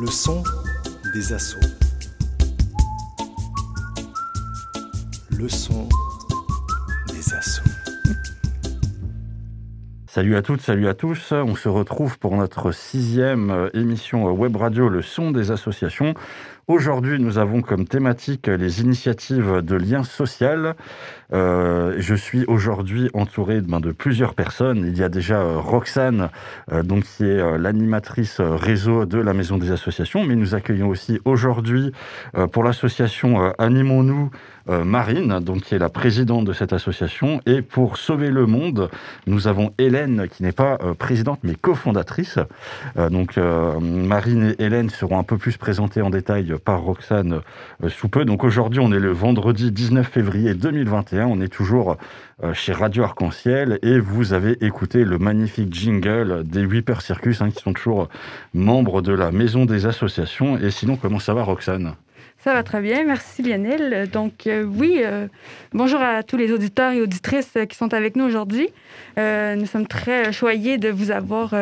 Le son des assauts. Le son des assauts. Salut à toutes, salut à tous. On se retrouve pour notre sixième euh, émission web radio Le son des associations. Aujourd'hui, nous avons comme thématique les initiatives de lien social. Euh, je suis aujourd'hui entouré ben, de plusieurs personnes. Il y a déjà euh, Roxane, euh, donc qui est l'animatrice réseau de la Maison des Associations, mais nous accueillons aussi aujourd'hui pour l'association Animons-nous Marine, donc qui est la présidente de cette association, et pour Sauver le Monde, nous avons Hélène qui n'est pas présidente mais cofondatrice. Donc Marine et Hélène seront un peu plus présentées en détail par Roxane sous peu. Donc aujourd'hui, on est le vendredi 19 février 2021. On est toujours euh, chez Radio Arc-en-Ciel et vous avez écouté le magnifique jingle des Whipper Circus hein, qui sont toujours membres de la Maison des Associations. Et sinon, comment ça va, Roxane? Ça va très bien, merci Lionel. Donc euh, oui, euh, bonjour à tous les auditeurs et auditrices qui sont avec nous aujourd'hui. Nous sommes très choyés de vous avoir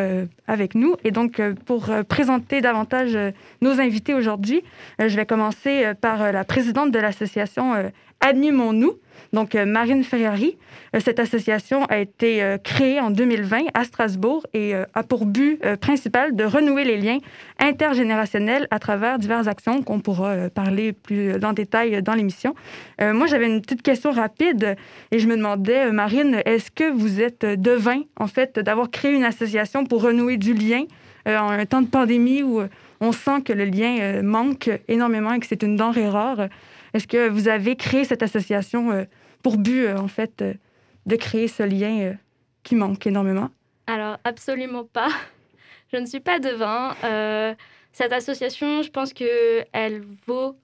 avec nous. Et donc pour présenter davantage nos invités aujourd'hui, je vais commencer par la présidente de l'association Animons-nous, donc euh, Marine Ferrari. Euh, cette association a été euh, créée en 2020 à Strasbourg et a pour but principal de renouer les liens intergénérationnels à travers diverses actions qu'on pourra parler plus en détail dans l'émission. Moi, j'avais une petite question rapide et je me demandais, Marine, est-ce que vous êtes devin, en fait, d'avoir créé une association pour renouer du lien en un temps de pandémie où on sent que le lien manque énormément et que c'est une denrée rare? Est-ce que vous avez créé cette association pour but, euh, en fait, euh, de créer ce lien euh, qui manque énormément? Alors, absolument pas. Je ne suis pas devin. Cette association, je pense qu'elle vaut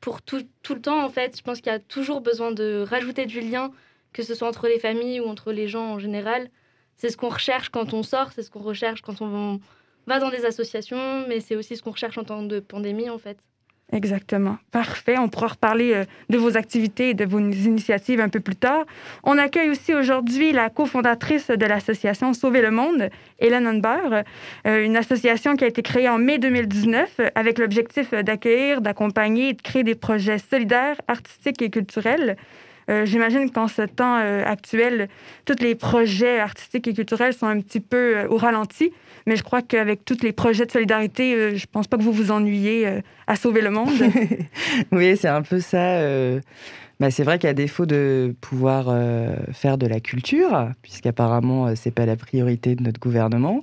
pour tout, tout le temps, en fait. Je pense qu'il y a toujours besoin de rajouter du lien, que ce soit entre les familles ou entre les gens en général. C'est ce qu'on recherche quand on sort, c'est ce qu'on recherche quand on va dans des associations, mais c'est aussi ce qu'on recherche en temps de pandémie, en fait. Exactement. Parfait. On pourra reparler euh, de vos activités et de vos initiatives un peu plus tard. On accueille aussi aujourd'hui la cofondatrice de l'association Sauver le Monde, Hélène Hunber, euh, une association qui a été créée en mai 2019 euh, avec l'objectif d'accueillir, d'accompagner et de créer des projets solidaires, artistiques et culturels. Euh, J'imagine qu'en ce temps euh, actuel, tous les projets artistiques et culturels sont un petit peu euh, au ralenti, mais je crois qu'avec tous les projets de solidarité, je pense pas que vous vous ennuyez à sauver le monde. oui, c'est un peu ça. bah, c'est vrai qu'à défaut de pouvoir faire de la culture, puisqu'apparemment c'est pas la priorité de notre gouvernement,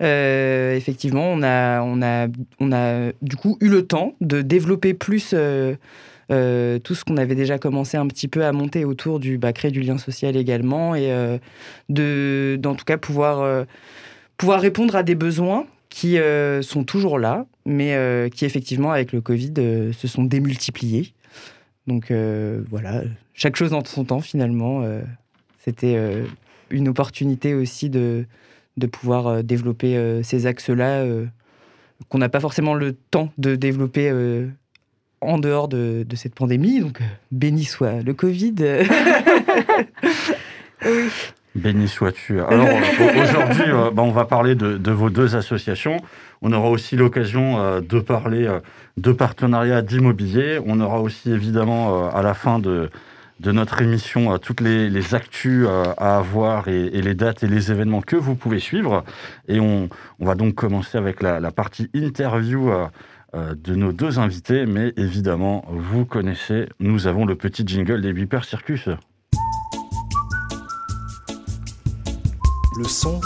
effectivement, on a, on, a, on a du coup eu le temps de développer plus euh, tout ce qu'on avait déjà commencé un petit peu à monter autour du bah, créer du lien social également et euh, de, d'en tout cas pouvoir, euh, pouvoir répondre à des besoins qui sont toujours là, mais qui effectivement avec le Covid se sont démultipliés. Donc voilà, chaque chose en son temps finalement. C'était une opportunité aussi de, de pouvoir développer ces axes-là qu'on n'a pas forcément le temps de développer en dehors de, de cette pandémie. Donc euh, béni soit le Covid. oui. Béni sois-tu. Alors aujourd'hui, euh, bah, on va parler de, de vos deux associations. On aura aussi l'occasion euh, de parler euh, de partenariats d'immobilier. On aura aussi évidemment euh, à la fin de, de notre émission euh, toutes les, les actus euh, à avoir et, et les dates et les événements que vous pouvez suivre. Et on, on va donc commencer avec la, la partie interview. Euh, de nos deux invités, mais évidemment, vous connaissez, nous avons le petit jingle des Beeper Circus. Le son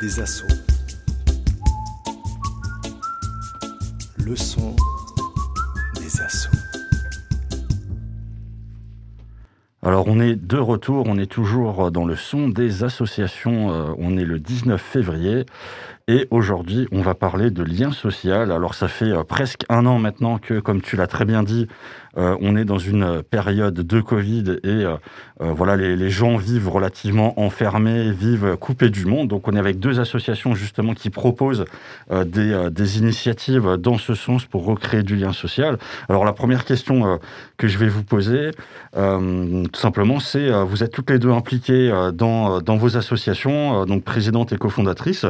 des assauts. Le son des assauts. Alors on est de retour, on est toujours dans le son des associations, euh, on est le 19 février et aujourd'hui on va parler de lien social. Alors ça fait euh, presque un an maintenant que, comme tu l'as très bien dit, euh, on est dans une période de Covid et euh, euh, voilà les, les gens vivent relativement enfermés, vivent coupés du monde. Donc on est avec deux associations justement qui proposent euh, des, euh, des initiatives dans ce sens pour recréer du lien social. Alors la première question euh, que je vais vous poser, euh, tout simplement, c'est vous êtes toutes les deux impliquées dans, dans vos associations, donc présidente et cofondatrice.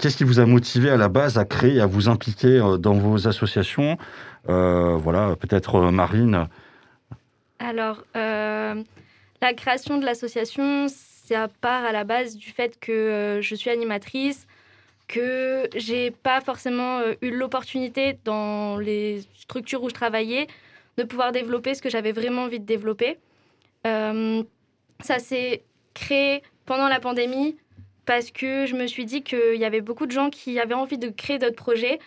Qu'est-ce qui vous a motivé à la base à créer, à vous impliquer dans vos associations? Voilà, peut-être Marine. Alors, la création de l'association, ça part à la base du fait que je suis animatrice, que j'ai pas forcément eu l'opportunité dans les structures où je travaillais de pouvoir développer ce que j'avais vraiment envie de développer. Euh, ça s'est créé pendant la pandémie parce que je me suis dit qu'il y avait beaucoup de gens qui avaient envie de créer d'autres projets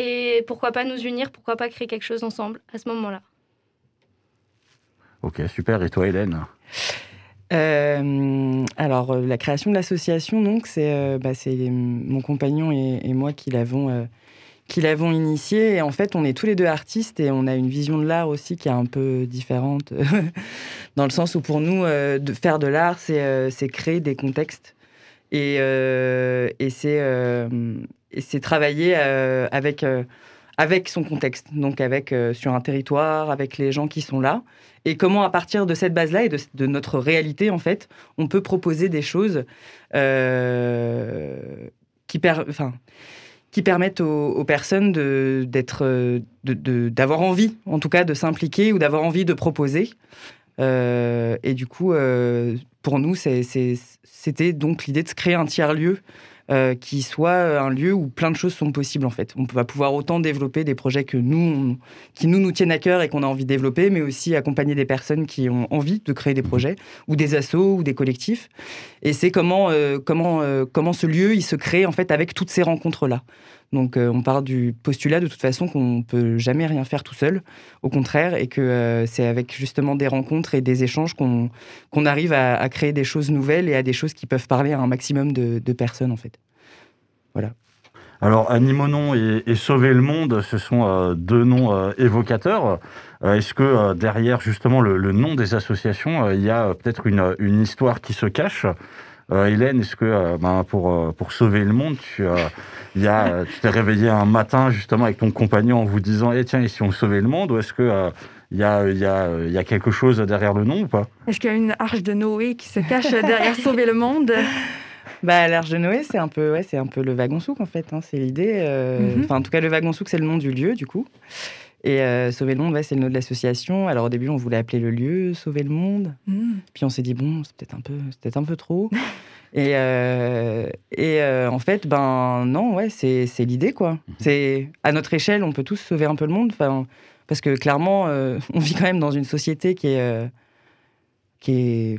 et pourquoi pas nous unir, pourquoi pas créer quelque chose ensemble à ce moment-là. Ok, super. Et toi, Hélène? Euh, alors, euh, la création de l'association, donc, c'est bah, mon compagnon et, et moi qui l'avons qui l'avons initié. Et en fait, on est tous les deux artistes et on a une vision de l'art aussi qui est un peu différente, dans le sens où pour nous, euh, de faire de l'art, c'est euh, créer des contextes. Et, euh, c'est travailler avec, avec son contexte, donc avec, sur un territoire, avec les gens qui sont là. Et comment, à partir de cette base-là et de, notre réalité, en fait, on peut proposer des choses qui, permettent aux, personnes d'être, d'avoir envie, en tout cas, de s'impliquer ou d'avoir envie de proposer. Euh, et du coup, euh, pour nous, c'était donc l'idée de se créer un tiers-lieu euh, qui soit un lieu où plein de choses sont possibles en fait. On va pouvoir autant développer des projets que nous, qui nous nous tiennent à cœur et qu'on a envie de développer, mais aussi accompagner des personnes qui ont envie de créer des projets ou des assos ou des collectifs. Et c'est comment comment comment ce lieu il se crée en fait avec toutes ces rencontres là. Donc euh, on part du postulat de toute façon qu'on ne peut jamais rien faire tout seul, au contraire, et que euh, c'est avec justement des rencontres et des échanges qu'on arrive à, créer des choses nouvelles et à des choses qui peuvent parler à un maximum de, personnes en fait. Voilà. Alors, Animonon et, et Sauver le Monde, ce sont euh, deux noms évocateurs. Est-ce que derrière justement le, nom des associations, il y a peut-être une, histoire qui se cache? Hélène, est-ce que euh, ben, pour, euh, pour sauver le monde, tu, y a, tu t'es réveillé un matin justement avec ton compagnon en vous disant eh, tiens, et si on sauvait le monde Ou est-ce que il y, a, y, a, y, a, quelque chose derrière le nom ou pas? Est-ce qu'il y a une arche de Noé qui se cache derrière Sauver le monde? Bah, l'arche de Noé, c'est un peu, ouais, c'est un peu le wagon souk en fait. Hein, c'est l'idée. Mhm. Enfin, en tout cas, le wagon souk, c'est le nom du lieu, du coup. Et euh, Sauver le Monde, c'est le nom de l'association. Alors au début, on voulait appeler le lieu Sauver le Monde. Mm. Puis on s'est dit, bon, c'est peut-être un, peu, peut un peu trop. et euh, et euh, en fait, ben non, ouais, c'est l'idée, quoi. C'est À notre échelle, on peut tous sauver un peu le monde. Parce que clairement, on vit quand même dans une société qui est, qui est,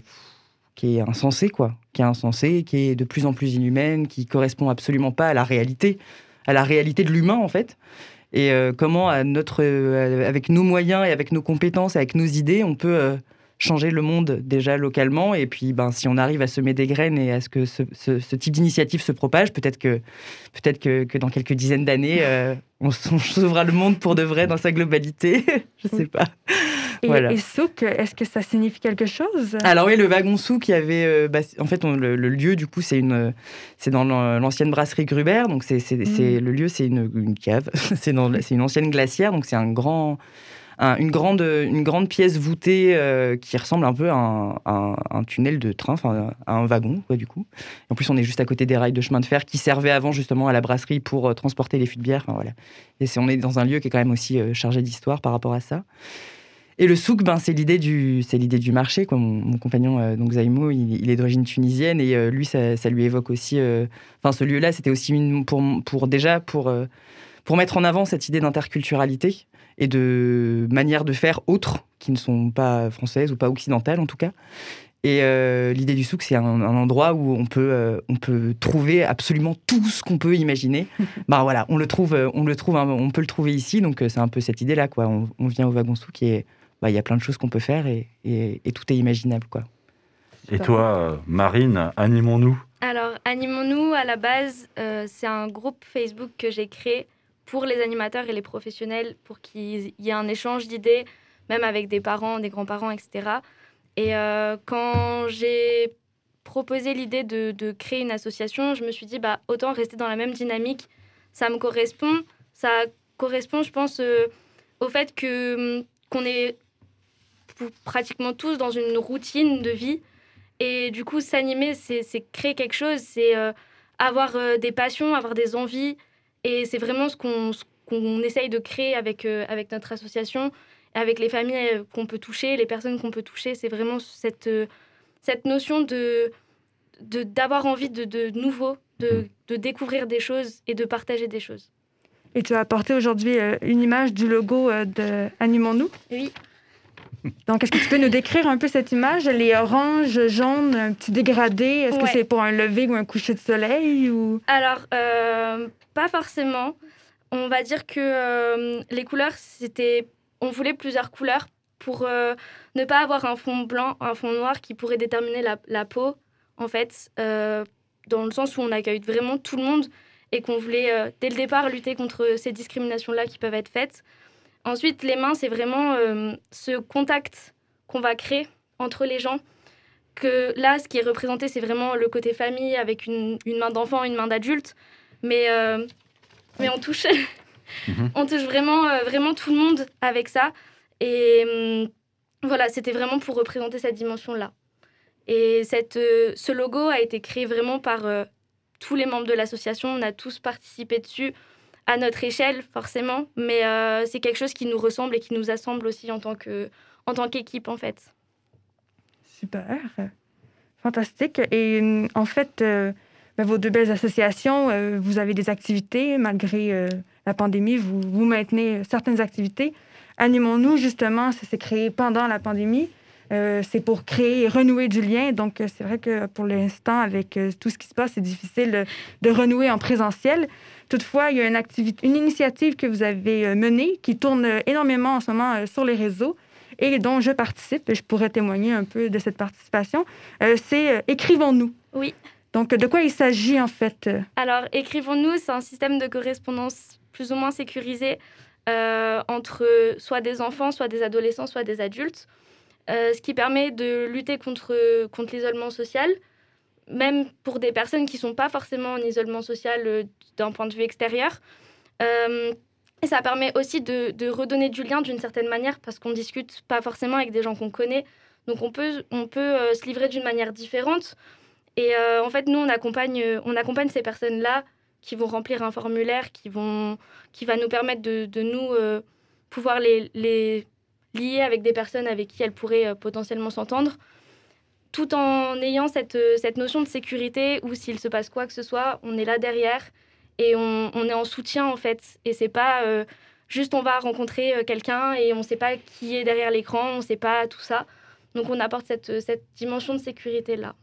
qui est insensée, quoi. Qui est insensée, qui est de plus en plus inhumaine, qui correspond absolument pas à la réalité, à la réalité de l'humain, en fait et euh, comment, à notre, euh, avec nos moyens et avec nos compétences, avec nos idées, on peut euh, changer le monde déjà localement. Et puis, ben, si on arrive à semer des graines et à ce que ce, ce, type d'initiative se propage, peut-être que, peut-être que, que, dans quelques dizaines d'années, on, on, sauvera le monde pour de vrai dans sa globalité. Je sais pas. Et, souk, est-ce que ça signifie quelque chose? Alors oui, le wagon souk, il y avait, euh, bah, en fait, le, lieu du coup, c'est une, c'est dans l'ancienne brasserie Gruber, donc c'est, c'est, mm. le lieu, c'est une, cave, c'est dans, c'est une ancienne glacière, donc c'est un grand, une grande, une grande pièce voûtée euh, qui ressemble un peu à un, tunnel de train, enfin à un wagon, quoi, du coup. En plus, on est juste à côté des rails de chemin de fer qui servaient avant justement à la brasserie pour euh, transporter les fûts de bière. voilà. Et on est dans un lieu qui est quand même aussi chargé d'histoire par rapport à ça. Et le souk, ben, c'est l'idée du, c'est l'idée du marché. Quoi. Mon, compagnon, euh, donc Zaimo, il, est d'origine tunisienne et euh, lui, ça, ça, lui évoque aussi. Euh, enfin, ce lieu-là, c'était aussi une, pour, pour déjà pour pour mettre en avant cette idée d'interculturalité et de manière de faire autres qui ne sont pas françaises ou pas occidentales en tout cas. Et l'idée du souk, c'est un, endroit où on peut, on peut trouver absolument tout ce qu'on peut imaginer. bah voilà, on le trouve, on le trouve, on peut le trouver ici. Donc c'est un peu cette idée-là, quoi. On, on, vient au wagon souk et bah, il y a plein de choses qu'on peut faire et, tout est imaginable. Quoi. Et toi, Marine, animons-nous Alors, animons-nous, à la base, euh, c'est un groupe Facebook que j'ai créé pour les animateurs et les professionnels, pour qu'il y ait un échange d'idées, même avec des parents, des grands-parents, etc. Et euh, quand j'ai proposé l'idée de, créer une association, je me suis dit, bah, autant rester dans la même dynamique. Ça me correspond. Ça correspond, je pense, euh, au fait que qu'on est pratiquement tous dans une routine de vie. Et du coup, s'animer, c'est créer quelque chose, c'est avoir des passions, avoir des envies. Et c'est vraiment ce qu'on essaye de créer avec, avec notre association, avec les familles qu'on peut toucher, les personnes qu'on peut toucher. C'est vraiment cette, cette notion de d'avoir envie de, de nouveau, de, de, découvrir des choses et de partager des choses. Et tu as apporté aujourd'hui euh, une image du logo euh, de Animons-nous? Oui. Donc, est-ce que tu peux nous décrire un peu cette image? Elle est orange, jaune, un petit dégradé. Est-ce que c'est pour un lever ou un coucher de soleil? Ou... Alors, euh, pas forcément. On va dire que les couleurs, c'était... On voulait plusieurs couleurs pour ne pas avoir un fond blanc, un fond noir qui pourrait déterminer la, la peau, en fait, dans le sens où on accueille vraiment tout le monde et qu'on voulait, euh, dès le départ, lutter contre ces discriminations-là qui peuvent être faites. Ensuite, les mains, c'est vraiment euh, ce contact qu'on va créer entre les gens. Que là, ce qui est représenté, c'est vraiment le côté famille avec une, main d'enfant, une main d'adulte. Mais, euh, mais on touche, mhm. on touche vraiment, vraiment tout le monde avec ça. Et hum, voilà, c'était vraiment pour représenter cette dimension-là. Et cette, ce logo a été créé vraiment par tous les membres de l'association, on a tous participé dessus à notre échelle, forcément, mais euh, c'est quelque chose qui nous ressemble et qui nous assemble aussi en tant que en tant qu'équipe, en fait. Super, fantastique. Et euh, en fait, euh, ben, vos deux belles associations, vous avez des activités malgré la pandémie, vous, vous maintenez certaines activités. Animons-nous, justement, ça s'est créé pendant la pandémie. Euh, c'est pour créer et renouer du lien. Donc, euh, c'est vrai que pour l'instant, avec euh, tout ce qui se passe, c'est difficile de renouer en présentiel. Toutefois, il y a une, activité, une initiative que vous avez menée qui tourne énormément en ce moment sur les réseaux et dont je participe. Et je pourrais témoigner un peu de cette participation. c'est Écrivons-nous. Oui. Donc, de quoi il s'agit en fait? Alors, Écrivons-nous, c'est un système de correspondance plus ou moins sécurisé entre soit des enfants, soit des adolescents, soit des adultes. Euh, ce qui permet de lutter contre, contre l'isolement social, même pour des personnes qui ne sont pas forcément en isolement social euh, d'un point de vue extérieur. Euh, et ça permet aussi de, de redonner du lien d'une certaine manière, parce qu'on discute pas forcément avec des gens qu'on connaît. Donc on peut, on peut se livrer d'une manière différente. Et en fait, nous, on accompagne, on accompagne ces personnes-là qui vont remplir un formulaire qui, vont, qui va nous permettre de, de nous pouvoir les, les liées avec des personnes avec qui elles pourraient euh, potentiellement s'entendre, tout en ayant cette, euh, cette notion de sécurité où s'il se passe quoi que ce soit, on est là derrière et on, on est en soutien en fait. Et c'est pas euh, juste on va rencontrer quelqu'un et on sait pas qui est derrière l'écran, on sait pas tout ça. Donc on apporte cette, cette dimension de sécurité là.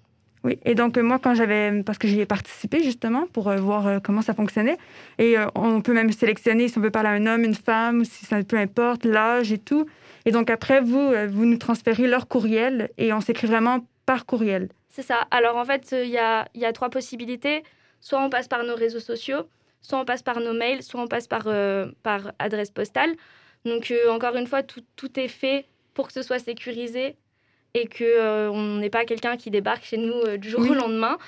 Oui, et donc moi, quand j'avais, parce que j'y ai participé justement pour voir comment ça fonctionnait, et on peut même sélectionner si on veut parler à un homme, une femme, ou si ça peu importe, l'âge et tout. Et donc après, vous, euh, vous nous transférez leur courriel et on s'écrit vraiment par courriel. C'est ça. Alors en fait, il y a, y a, trois possibilités. Soit on passe par nos réseaux sociaux, soit on passe par nos mails, soit on passe par, euh, par adresse postale. Donc euh, encore une fois, tout, tout, est fait pour que ce soit sécurisé et qu'on on n'ait pas quelqu'un qui débarque chez nous du jour au lendemain.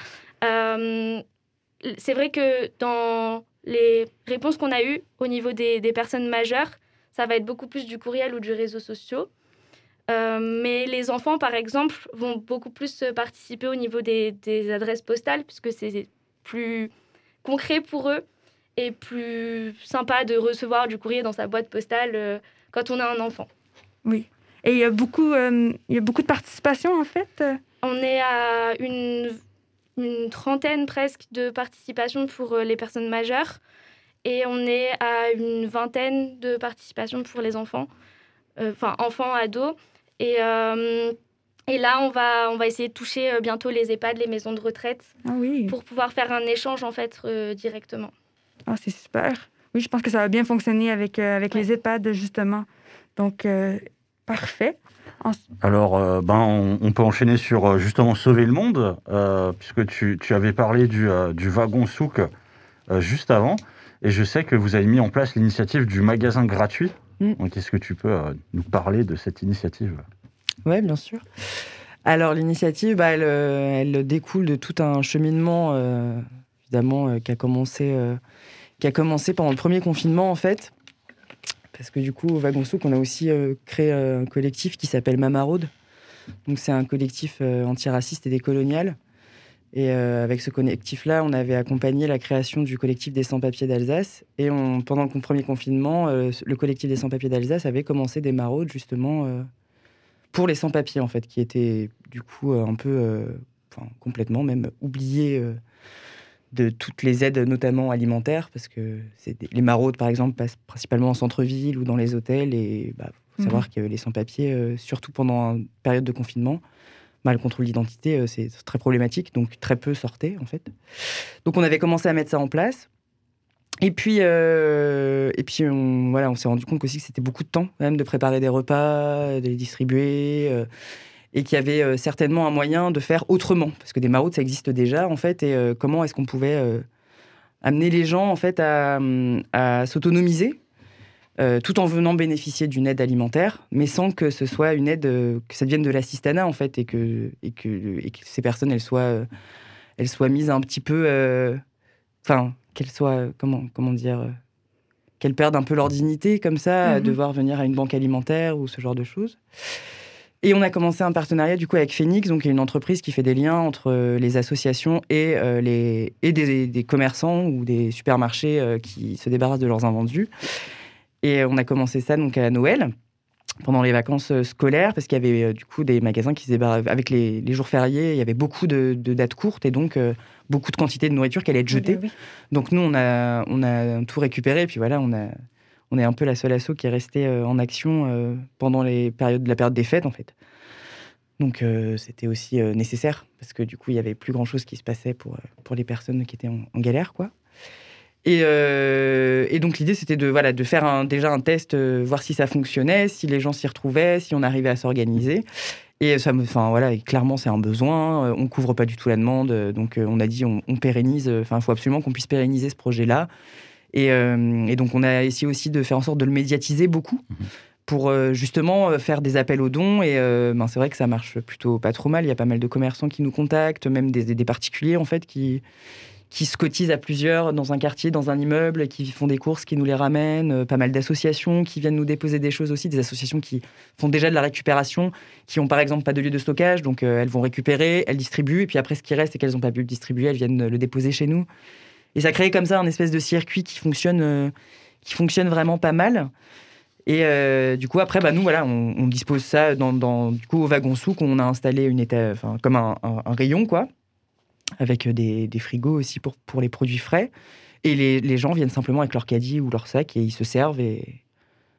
c'est vrai que dans les réponses qu'on a eues au niveau des, des personnes majeures, ça va être beaucoup plus du courriel ou du réseau social. Euh, mais les enfants, par exemple, vont beaucoup plus participer au niveau des, adresses postales, puisque c'est plus concret pour eux et plus sympa de recevoir du courrier dans sa boîte postale euh, quand on a un enfant. Oui. Et il y, a beaucoup, euh, il y a beaucoup de participation, en fait On est à une, une trentaine presque de participation pour les personnes majeures. Et on est à une vingtaine de participations pour les enfants, euh, enfin enfants, ados. Et, euh, et là, on va, on va essayer de toucher euh, bientôt les EHPAD, les maisons de retraite, ah oui. pour pouvoir faire un échange en fait directement. Ah, c'est super. Oui, je pense que ça va bien fonctionner avec, avec les EHPAD, justement. Donc, parfait. Alors, ben, on, peut enchaîner sur justement sauver le monde, puisque tu, tu, avais parlé du, du wagon souk juste avant. Et je sais que vous avez mis en place l'initiative du magasin gratuit. Mm. Est-ce que tu peux euh, nous parler de cette initiative? Oui, bien sûr. Alors, l'initiative, bah, euh, elle, découle de tout un cheminement, euh, évidemment, qui, a commencé, qui a commencé pendant le premier confinement, en fait. parce que du coup, au Wagon Souk, on a aussi créé un collectif qui s'appelle Mamaraude. Donc, c'est un collectif antiraciste et décolonial. Et avec ce collectif-là, on avait accompagné la création du collectif des sans-papiers d'Alsace. Et pendant le premier confinement, le collectif des sans-papiers d'Alsace avait commencé des maraudes, justement, pour les sans-papiers, en fait, qui étaient du coup un peu, complètement même oubliés de toutes les aides, notamment alimentaires, parce que les maraudes, par exemple, passent principalement en centre-ville ou dans les hôtels. Et il bah, faut savoir mhm. que les sans-papiers, euh, surtout pendant une période de confinement, mal le contrôle d'identité, euh, c'est très problématique. Donc très peu sortaient, en fait. Donc on avait commencé à mettre ça en place. Et puis, euh, et puis on, voilà, on s'est rendu compte aussi que c'était beaucoup de temps, même, de préparer des repas, de les distribuer et qu'il y avait euh, certainement un moyen de faire autrement, parce que des maraudes, ça existe déjà, en fait, et euh, comment est-ce qu'on pouvait euh, amener les gens, en fait, à, s'autonomiser, tout en venant bénéficier d'une aide alimentaire, mais sans que ce soit une aide, que ça devienne de l'assistanat, en fait, et que, et que, et que ces personnes, elles soient, elles soient mises un petit peu... Enfin, qu'elles soient, comment, comment dire qu'elles perdent un peu leur dignité, comme ça, à mmh devoir venir à une banque alimentaire ou ce genre de choses. Et on a commencé un partenariat du coup avec Phoenix, donc une entreprise qui fait des liens entre euh, les associations et, euh, les, et des, commerçants ou des supermarchés euh, qui se débarrassent de leurs invendus. Et on a commencé ça donc à Noël, pendant les vacances scolaires, parce qu'il y avait du coup des magasins qui se débarrassaient. Avec les, jours fériés, il y avait beaucoup de, dates courtes et donc beaucoup de quantité de nourriture qui allait être jetée. Donc nous, on a, on a tout récupéré, et puis voilà, on a on est un peu la seule asso qui est restée euh, en action euh, pendant les périodes, la période des fêtes, en fait. Donc euh, c'était aussi nécessaire, parce que du coup, il n'y avait plus grand-chose qui se passait pour, pour les personnes qui étaient en, galère, quoi. Et, donc l'idée, c'était de, voilà, de faire déjà un test, voir si ça fonctionnait, si les gens s'y retrouvaient, si on arrivait à s'organiser. Et ça me, enfin voilà, clairement c'est un besoin. On couvre pas du tout la demande, donc on a dit on, on pérennise. Enfin, il faut absolument qu'on puisse pérenniser ce projet-là. Euh, et, donc, on a essayé aussi de faire en sorte de le médiatiser beaucoup mhm. pour euh, justement euh, faire des appels aux dons. Et ben, c'est vrai que ça marche plutôt pas trop mal. Il y a pas mal de commerçants qui nous contactent, même des, des particuliers en fait qui qui se cotisent à plusieurs dans un quartier, dans un immeuble, qui font des courses, qui nous les ramènent, pas mal d'associations qui viennent nous déposer des choses aussi, des associations qui font déjà de la récupération, qui ont par exemple pas de lieu de stockage, donc elles vont récupérer, elles distribuent, et puis après ce qui reste et qu'elles n'ont pas pu le distribuer, elles viennent le déposer chez nous. Et ça crée comme ça un espèce de circuit qui fonctionne, euh, qui fonctionne vraiment pas mal. Et euh, du coup, après, bah, nous, voilà, on, dispose ça dans, du coup, au wagon souk. On a installé une état, enfin, comme un, rayon, quoi, avec des, des, frigos aussi pour, les produits frais. Et les, gens viennent simplement avec leur caddie ou leur sac et ils se servent et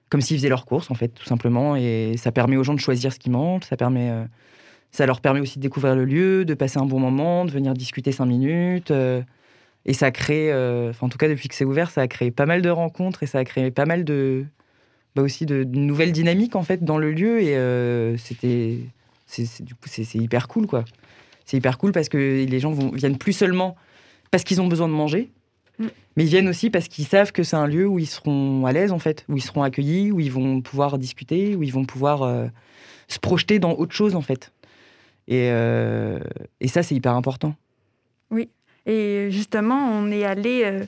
comme s'ils faisaient leurs courses, en fait, tout simplement. Et ça permet aux gens de choisir ce qu'ils mangent. Ça permet, euh, ça leur permet aussi de découvrir le lieu, de passer un bon moment, de venir discuter cinq minutes. Et ça crée, euh, en tout cas depuis que c'est ouvert, ça a créé pas mal de rencontres et ça a créé pas mal de, bah aussi de, nouvelles dynamiques en fait dans le lieu. Et euh, c'était, du coup, c'est, hyper cool quoi. C'est hyper cool parce que les gens vont, viennent plus seulement parce qu'ils ont besoin de manger, mm. mais ils viennent aussi parce qu'ils savent que c'est un lieu où ils seront à l'aise en fait, où ils seront accueillis, où ils vont pouvoir discuter, où ils vont pouvoir euh, se projeter dans autre chose en fait. Et, et ça, c'est hyper important. Oui, et justement, on est allé euh,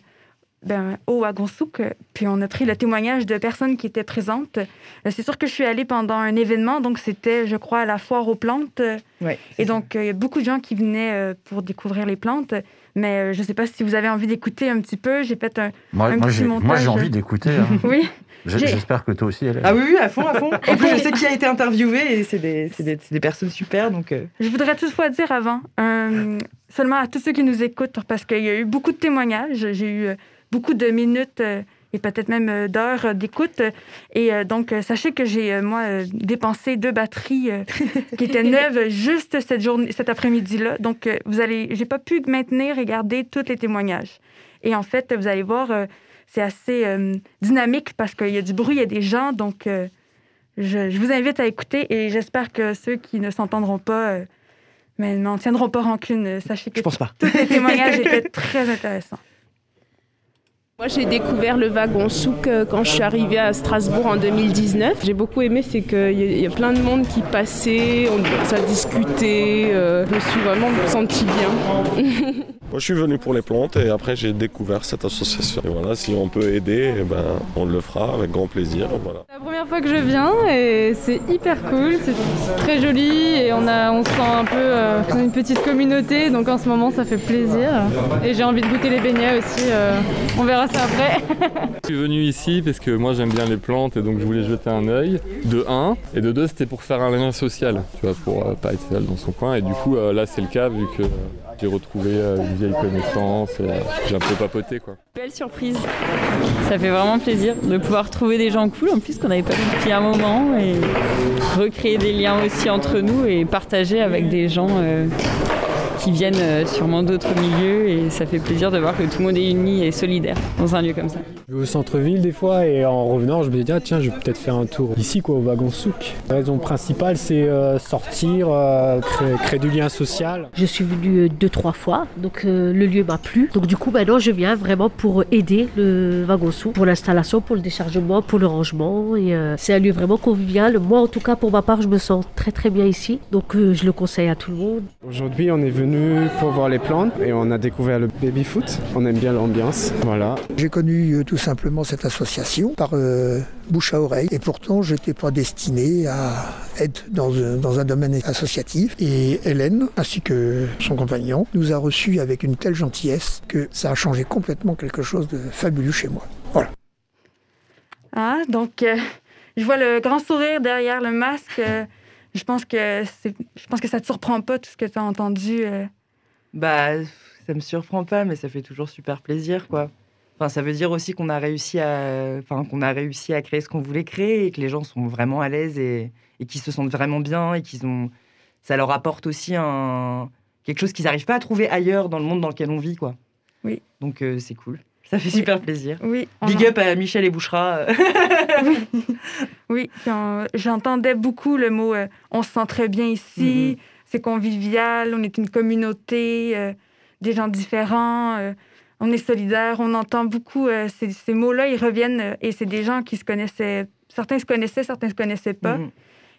ben, au Wagonsouk, puis on a pris le témoignage de personnes qui étaient présentes. Euh, c'est sûr que je suis allée pendant un événement, donc c'était, je crois, à la foire aux plantes. et donc, il y a beaucoup de gens qui venaient euh, pour découvrir les plantes. Mais je ne sais pas si vous avez envie d'écouter un petit peu. J'ai fait un, moi, un petit montage. Moi, j'ai envie d'écouter. Hein. oui. J'espère que toi aussi, elle Ah oui, oui, à fond, à fond. En plus, je sais qui a été interviewé et c'est des, des, des, personnes super. Donc, Je voudrais toutefois dire avant, seulement à tous ceux qui nous écoutent, parce qu'il y a eu beaucoup de témoignages. J'ai eu euh, beaucoup de minutes euh, et peut-être même euh, d'heures d'écoute. Et donc, sachez que j'ai, moi, dépensé deux batteries qui étaient neuves juste cette journée, cet après-midi-là. Donc, vous allez, j'ai pas pu maintenir et garder tous les témoignages. Et en fait, vous allez voir, c'est assez dynamique parce qu'il y a du bruit, il y a des gens. Donc, je, je, vous invite à écouter et j'espère que ceux qui ne s'entendront pas mais n'en tiendront pas rancune. Sachez que Je pense pas. tous les témoignages étaient très intéressants. Moi, j'ai découvert le wagon souk euh, quand je suis arrivée à Strasbourg en 2019. J'ai beaucoup aimé, c'est qu'il y, a plein de monde qui passait, on, ça discutait. Euh, je me suis vraiment sentie bien. Moi, je suis venu pour les plantes et après, j'ai découvert cette association. Et voilà, si on peut aider, eh ben, on le fera avec grand plaisir. Voilà. La première fois que je viens et c'est hyper cool, c'est très joli et on, a, on se sent un peu euh, une petite communauté, donc en ce moment, ça fait plaisir. Et j'ai envie de goûter les beignets aussi, euh, on verra ça après. je suis venu ici parce que moi, j'aime bien les plantes et donc je voulais jeter un œil. De un, et de deux, c'était pour faire un lien social, tu vois, pour euh, pas être seul dans son coin. Et du coup, là, c'est le cas vu que j'ai retrouvé euh, une vieille connaissance, et, euh, j'ai un peu papoté quoi. Belle surprise, ça fait vraiment plaisir de pouvoir trouver des gens cool en plus qu'on n'avait pas vu depuis un moment et recréer des liens aussi entre nous et partager avec des gens euh, qui viennent euh, sûrement d'autres milieux et ça fait plaisir de voir que tout le monde est uni et solidaire dans un lieu comme ça. Je vais au centre-ville des fois et en revenant je me dis ah tiens je vais peut-être faire un tour ici quoi au wagon souk. La raison principale c'est euh, sortir, euh, créer, créer, du lien social. Je suis venue deux trois fois donc euh, le lieu m'a plu donc du coup maintenant je viens vraiment pour aider le wagon souk pour l'installation, pour le déchargement, pour le rangement et c'est un lieu vraiment convivial. Moi en tout cas pour ma part je me sens très très bien ici donc je le conseille à tout le monde. Aujourd'hui on est venu pour voir les plantes et on a découvert le baby foot. On aime bien l'ambiance. Voilà. J'ai connu euh, tout simplement cette association par euh, bouche à oreille et pourtant je n'étais pas destiné à être dans un, dans un domaine associatif. Et Hélène ainsi que son compagnon nous a reçus avec une telle gentillesse que ça a changé complètement quelque chose de fabuleux chez moi. Voilà. Ah, donc, euh, je vois le grand sourire derrière le masque. Je pense que je pense que ça te surprend pas tout ce que tu as entendu. euh? Bah, ça me surprend pas, mais ça fait toujours super plaisir, quoi. Enfin, ça veut dire aussi qu'on a réussi à, enfin, qu'on a réussi à créer ce qu'on voulait créer et que les gens sont vraiment à l'aise et, et qu'ils se sentent vraiment bien et qu'ils ont, ça leur apporte aussi un quelque chose qu'ils n'arrivent pas à trouver ailleurs dans le monde dans lequel on vit, quoi. Oui. Donc euh, c'est cool. Ça fait super plaisir. Oui. Big en- up à Michel et Bouchera. Oui, on- j'entendais beaucoup le mot euh, on se sent très bien ici, c'est convivial, on est une communauté, euh, des gens différents, euh, on est solidaires. On entend beaucoup ces, ces mots-là, ils reviennent et c'est des gens qui se connaissaient. Certains se connaissaient, certains se connaissaient pas. Mhm.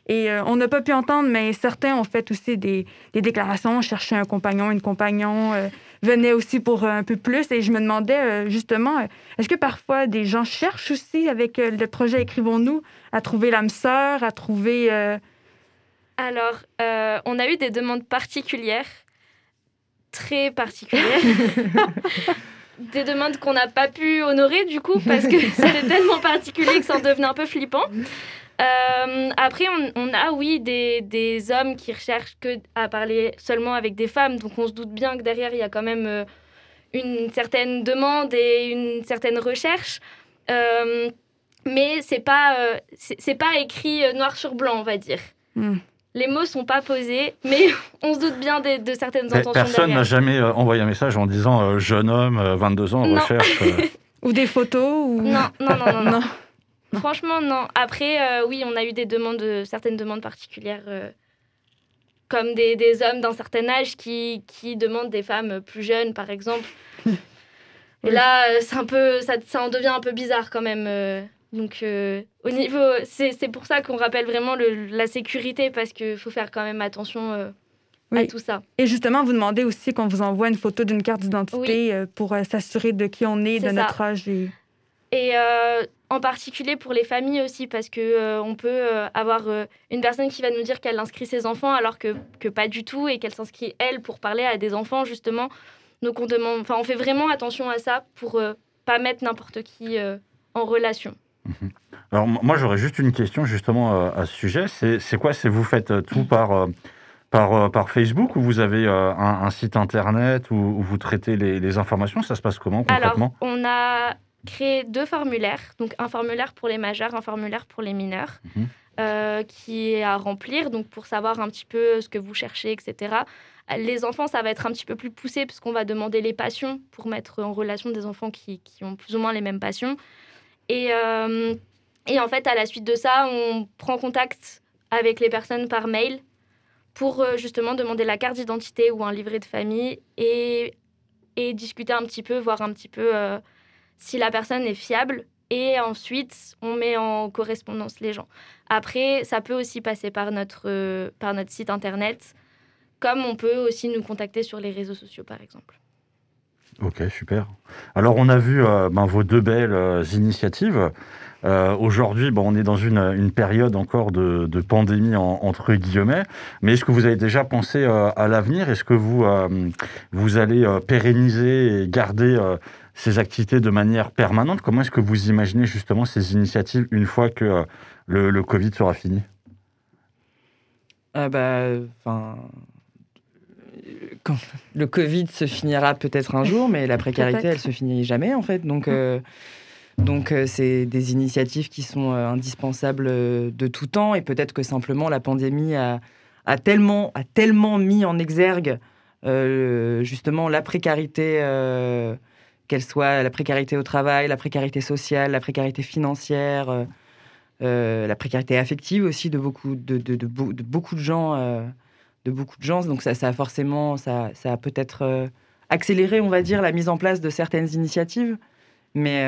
Et euh, on n'a pas pu entendre, mais certains ont fait aussi des, des déclarations, cherchaient un compagnon, une compagnon, euh, venaient aussi pour euh, un peu plus. Et je me demandais euh, justement, euh, est-ce que parfois des gens cherchent aussi avec le projet Écrivons-nous à trouver l'âme sœur, à trouver... euh, Alors, euh, on a eu des demandes particulières, très particulières. des demandes qu'on n'a pas pu honorer du coup parce que c'était tellement particulier que ça en devenait un peu flippant. Euh, après, on, on a, oui, des, des hommes qui recherchent que à parler seulement avec des femmes. Donc, on se doute bien que derrière, il y a quand même euh, une certaine demande et une certaine recherche. Euh, mais c'est pas, euh, c'est pas écrit noir sur blanc, on va dire. Hmm. Les mots sont pas posés, mais on se doute bien de, certaines Mais intentions Personne n'a jamais euh, envoyé un message en disant euh, jeune homme, euh, 22 ans, Non. recherche. euh. ou des photos ou... Non, non, non, non, non. Franchement, non. Après, euh, oui, on a eu des demandes, euh, certaines demandes particulières, euh, comme des, des hommes d'un certain âge qui, qui demandent des femmes plus jeunes, par exemple. Et là, c'est un peu, ça, ça en devient un peu bizarre quand même. Donc, euh, au niveau, c'est c'est pour ça qu'on rappelle vraiment le- la sécurité parce qu'il faut faire quand même attention euh, à tout ça. Et justement, vous demandez aussi qu'on vous envoie une photo d'une carte d'identité pour euh, s'assurer de qui on est, de notre âge. Et... Et en particulier pour les familles aussi, parce que euh, on peut euh, avoir euh, une personne qui va nous dire qu'elle inscrit ses enfants alors que, que pas du tout et qu'elle s'inscrit elle pour parler à des enfants justement. Donc on demande, enfin on fait vraiment attention à ça pour pas mettre n'importe qui en relation. Alors m- moi j'aurais juste une question justement à ce sujet. C'est quoi? C'est vous faites tout par, euh, par, euh, par Facebook ou vous avez euh, un, un site internet où, où vous traitez les, les informations? Ça se passe comment Alors concrètement? on a créé deux formulaires, donc un formulaire pour les majeurs, un formulaire pour les mineurs. Mhm. euh, qui est à remplir, donc pour savoir un petit peu ce que vous cherchez, etc. Les enfants, ça va être un petit peu plus poussé parce qu'on va demander les passions pour mettre en relation des enfants qui, qui ont plus ou moins les mêmes passions. Et, euh, et en fait, à la suite de ça, on prend contact avec les personnes par mail pour euh, justement demander la carte d'identité ou un livret de famille et, et discuter un petit peu, voir un petit peu euh, si la personne est fiable. Et ensuite, on met en correspondance les gens. Après, ça peut aussi passer par notre, euh, par notre site internet, comme on peut aussi nous contacter sur les réseaux sociaux, par exemple. Ok, super. Alors, on a vu euh, ben, vos deux belles euh, initiatives. Aujourd'hui, bon, on est dans une, une période encore de, de pandémie en- entre guillemets, mais est-ce que vous avez déjà pensé à l'avenir? Est-ce que vous, vous allez pérenniser et garder ces activités de manière permanente Comment est-ce que vous imaginez justement ces initiatives une fois que euh, le, le Covid sera fini? Ah bah, enfin, quand le Covid se finira peut-être un jour, mais la précarité, elle se finit jamais en fait. Donc, euh, donc euh, c'est des initiatives qui sont euh, indispensables de tout temps, et peut-être que simplement la pandémie a, a tellement, a tellement mis en exergue euh, justement la précarité. Qu'elle soit la précarité au travail, la précarité sociale, la précarité financière, euh, euh, la précarité affective aussi de beaucoup de, de, de beau- de beaucoup de gens. euh, de beaucoup de gens. Donc ça, a forcément, ça, a peut-être accéléré, on va dire, la mise en place de certaines initiatives. Mais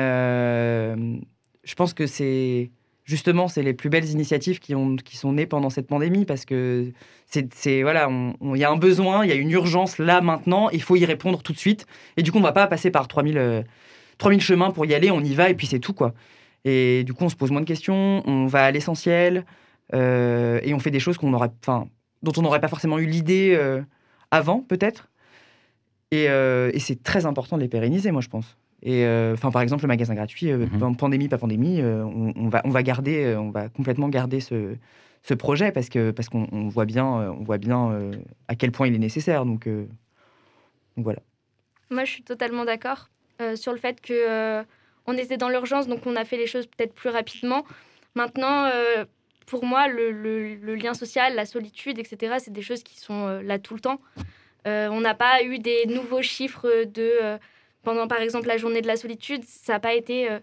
je pense que c'est justement, c'est les plus belles initiatives qui, ont, qui sont nées pendant cette pandémie parce que c'est, voilà, il y a un besoin, il y a une urgence là maintenant, il faut y répondre tout de suite. Et du coup, on va pas passer par 3000, euh, 3000 chemins pour y aller, on y va et puis c'est tout quoi. Et du coup, on se pose moins de questions, on va à l'essentiel euh, et on fait des choses qu'on aurait, dont on n'aurait pas forcément eu l'idée euh, avant, peut-être. Euh, et c'est très important de les pérenniser, moi, je pense. Et euh, enfin, par exemple, le magasin gratuit, euh, pan- pandémie, pas pandémie, euh, on, on va, on va garder, euh, on va complètement garder ce, ce projet parce que parce qu'on on voit bien, euh, on voit bien euh, à quel point il est nécessaire. Donc, euh, donc voilà. Moi, je suis totalement d'accord euh, sur le fait que euh, on était dans l'urgence, donc on a fait les choses peut-être plus rapidement. Maintenant, euh, pour moi, le, le- le lien social, la solitude, etc., c'est des choses qui sont euh, là tout le temps. Euh, on n'a pas eu des nouveaux chiffres de euh, pendant, par exemple, la journée de la solitude. Ça n'a pas été euh,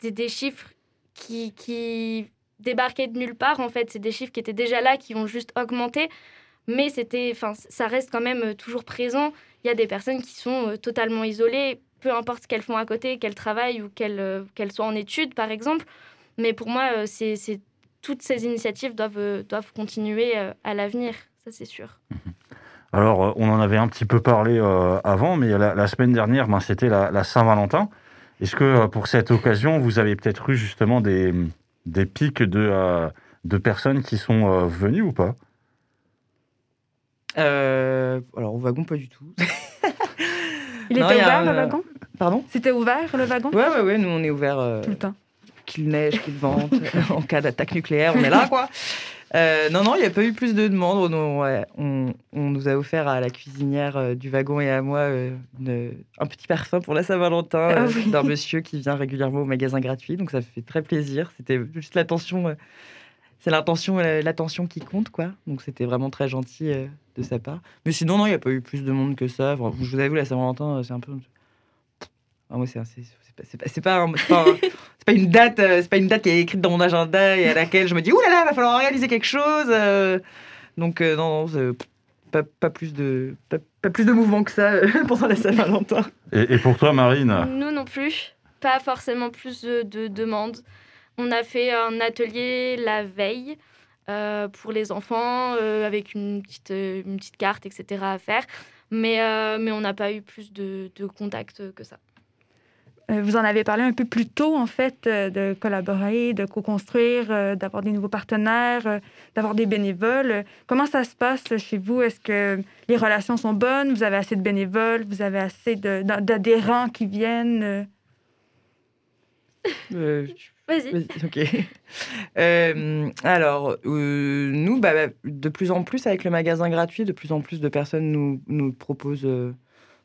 des, chiffres qui, qui débarquaient de nulle part. En fait, c'est des chiffres qui étaient déjà là, qui ont juste augmenté. Mais ça reste quand même euh, toujours présent il y a des personnes qui sont euh, totalement isolées, peu importe ce qu'elles font à côté, qu'elles travaillent ou qu'elles qu'elles soient en études, par exemple. Mais pour moi, c'est toutes ces initiatives doivent, doivent continuer à l'avenir, ça c'est sûr. Alors, euh, on en avait un petit peu parlé euh, avant, mais la, la semaine dernière, ben, c'était la, la Saint-Valentin. Est-ce que euh, pour cette occasion, vous avez peut-être eu justement des, des pics de, euh, de personnes qui sont euh, venues ou pas? Euh, alors, au wagon, pas du tout. Il Non, était ouvert, un- le wagon? Pardon? C'était ouvert, le wagon? Ouais, ouais, ouais, nous on est ouvert. euh, Tout le temps. Qu'il neige, qu'il vente, en cas d'attaque nucléaire, on est là, quoi. Euh, non, non, il n'y a pas eu plus de demandes. On, on, on nous a offert à la cuisinière euh, du wagon et à moi euh, une- un petit parfum pour la Saint-Valentin Ah oui. d'un monsieur qui vient régulièrement au magasin gratuit. Donc ça fait très plaisir. C'était juste l'attention. c'est l'intention, euh, l'attention qui compte, quoi. Donc c'était vraiment très gentil de sa part. Mais sinon, non, il n'y a pas eu plus de monde que ça. Enfin, je vous avoue, la Saint-Valentin, c'est un peu. Ah, moi, c'est c'est- c'est pas, c'est un- pas un- c'est pas une date, euh, c'est pas une date qui est écrite dans mon agenda et à laquelle je me dis ouh là là, va falloir organiser quelque chose. euh. donc euh, non, pas, pas plus de pas, pas plus de mouvement que ça pendant la Saint-Valentin. et, et pour toi, Marine Nous non plus, pas forcément plus de, de demandes. On a fait un atelier la veille euh, pour les enfants euh, avec une petite, une petite carte, etc. à faire. Mais, euh, mais on n'a pas eu plus de, de contacts que ça. Euh, Vous en avez parlé un peu plus tôt, en fait, euh, de collaborer, de co-construire, euh, d'avoir des nouveaux partenaires, d'avoir des bénévoles. Comment ça se passe chez vous? Est-ce que les relations sont bonnes? Vous avez assez de bénévoles? Vous avez assez d'adhérents qui viennent? euh? Vas-y. ok. Euh, alors, euh, nous, bah, bah, de plus en plus, avec le magasin gratuit, de plus en plus de personnes nous, nous proposent,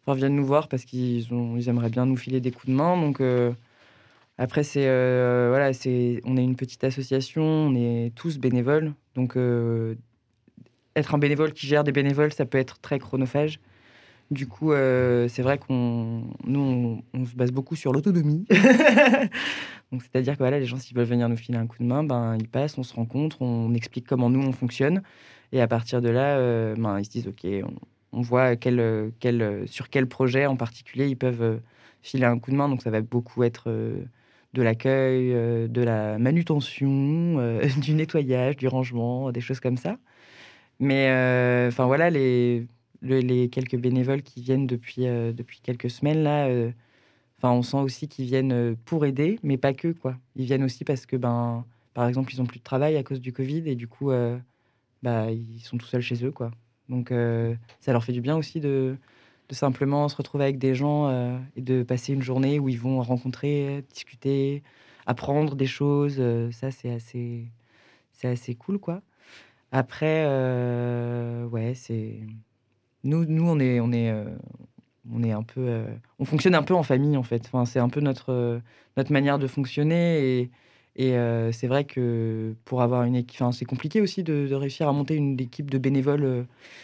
euh, enfin, viennent nous voir parce qu'ils aimeraient bien nous filer des coups de main. Donc, euh, après, c'est, euh, voilà, c'est, on est une petite association, on est tous bénévoles. Donc, euh, être un bénévole qui gère des bénévoles, ça peut être très chronophage. Du coup, c'est vrai qu'on nous, on, se base beaucoup sur l'autonomie. Donc, c'est-à-dire que voilà, les gens, s'ils veulent venir nous filer un coup de main, ben, ils passent, on se rencontre, on explique comment nous, on fonctionne. Et à partir de là, ben, ils se disent, OK, on, on voit quel, euh, quel, euh, sur quel projet en particulier ils peuvent euh, filer un coup de main. Donc, ça va beaucoup être de l'accueil, de la manutention, du nettoyage, du rangement, des choses comme ça. Mais enfin voilà, les, le- les quelques bénévoles qui viennent depuis, depuis quelques semaines, là, enfin, on sent aussi qu'ils viennent pour aider, mais pas que, quoi. Ils viennent aussi parce que, ben, par exemple, ils ont plus de travail à cause du Covid et du coup, bah, ils sont tout seuls chez eux, quoi. Donc, euh, ça leur fait du bien aussi de, de simplement se retrouver avec des gens euh, et de passer une journée où ils vont rencontrer, discuter, apprendre des choses. euh, ça, c'est assez, c'est assez cool, quoi. Après, ouais, c'est nous, nous, on est, on est, on est un peu, on fonctionne un peu en famille en fait. Enfin, c'est un peu notre notre manière de fonctionner et euh, c'est vrai que pour avoir une équipe, c'est compliqué aussi de, de réussir à monter une équipe de bénévoles, euh,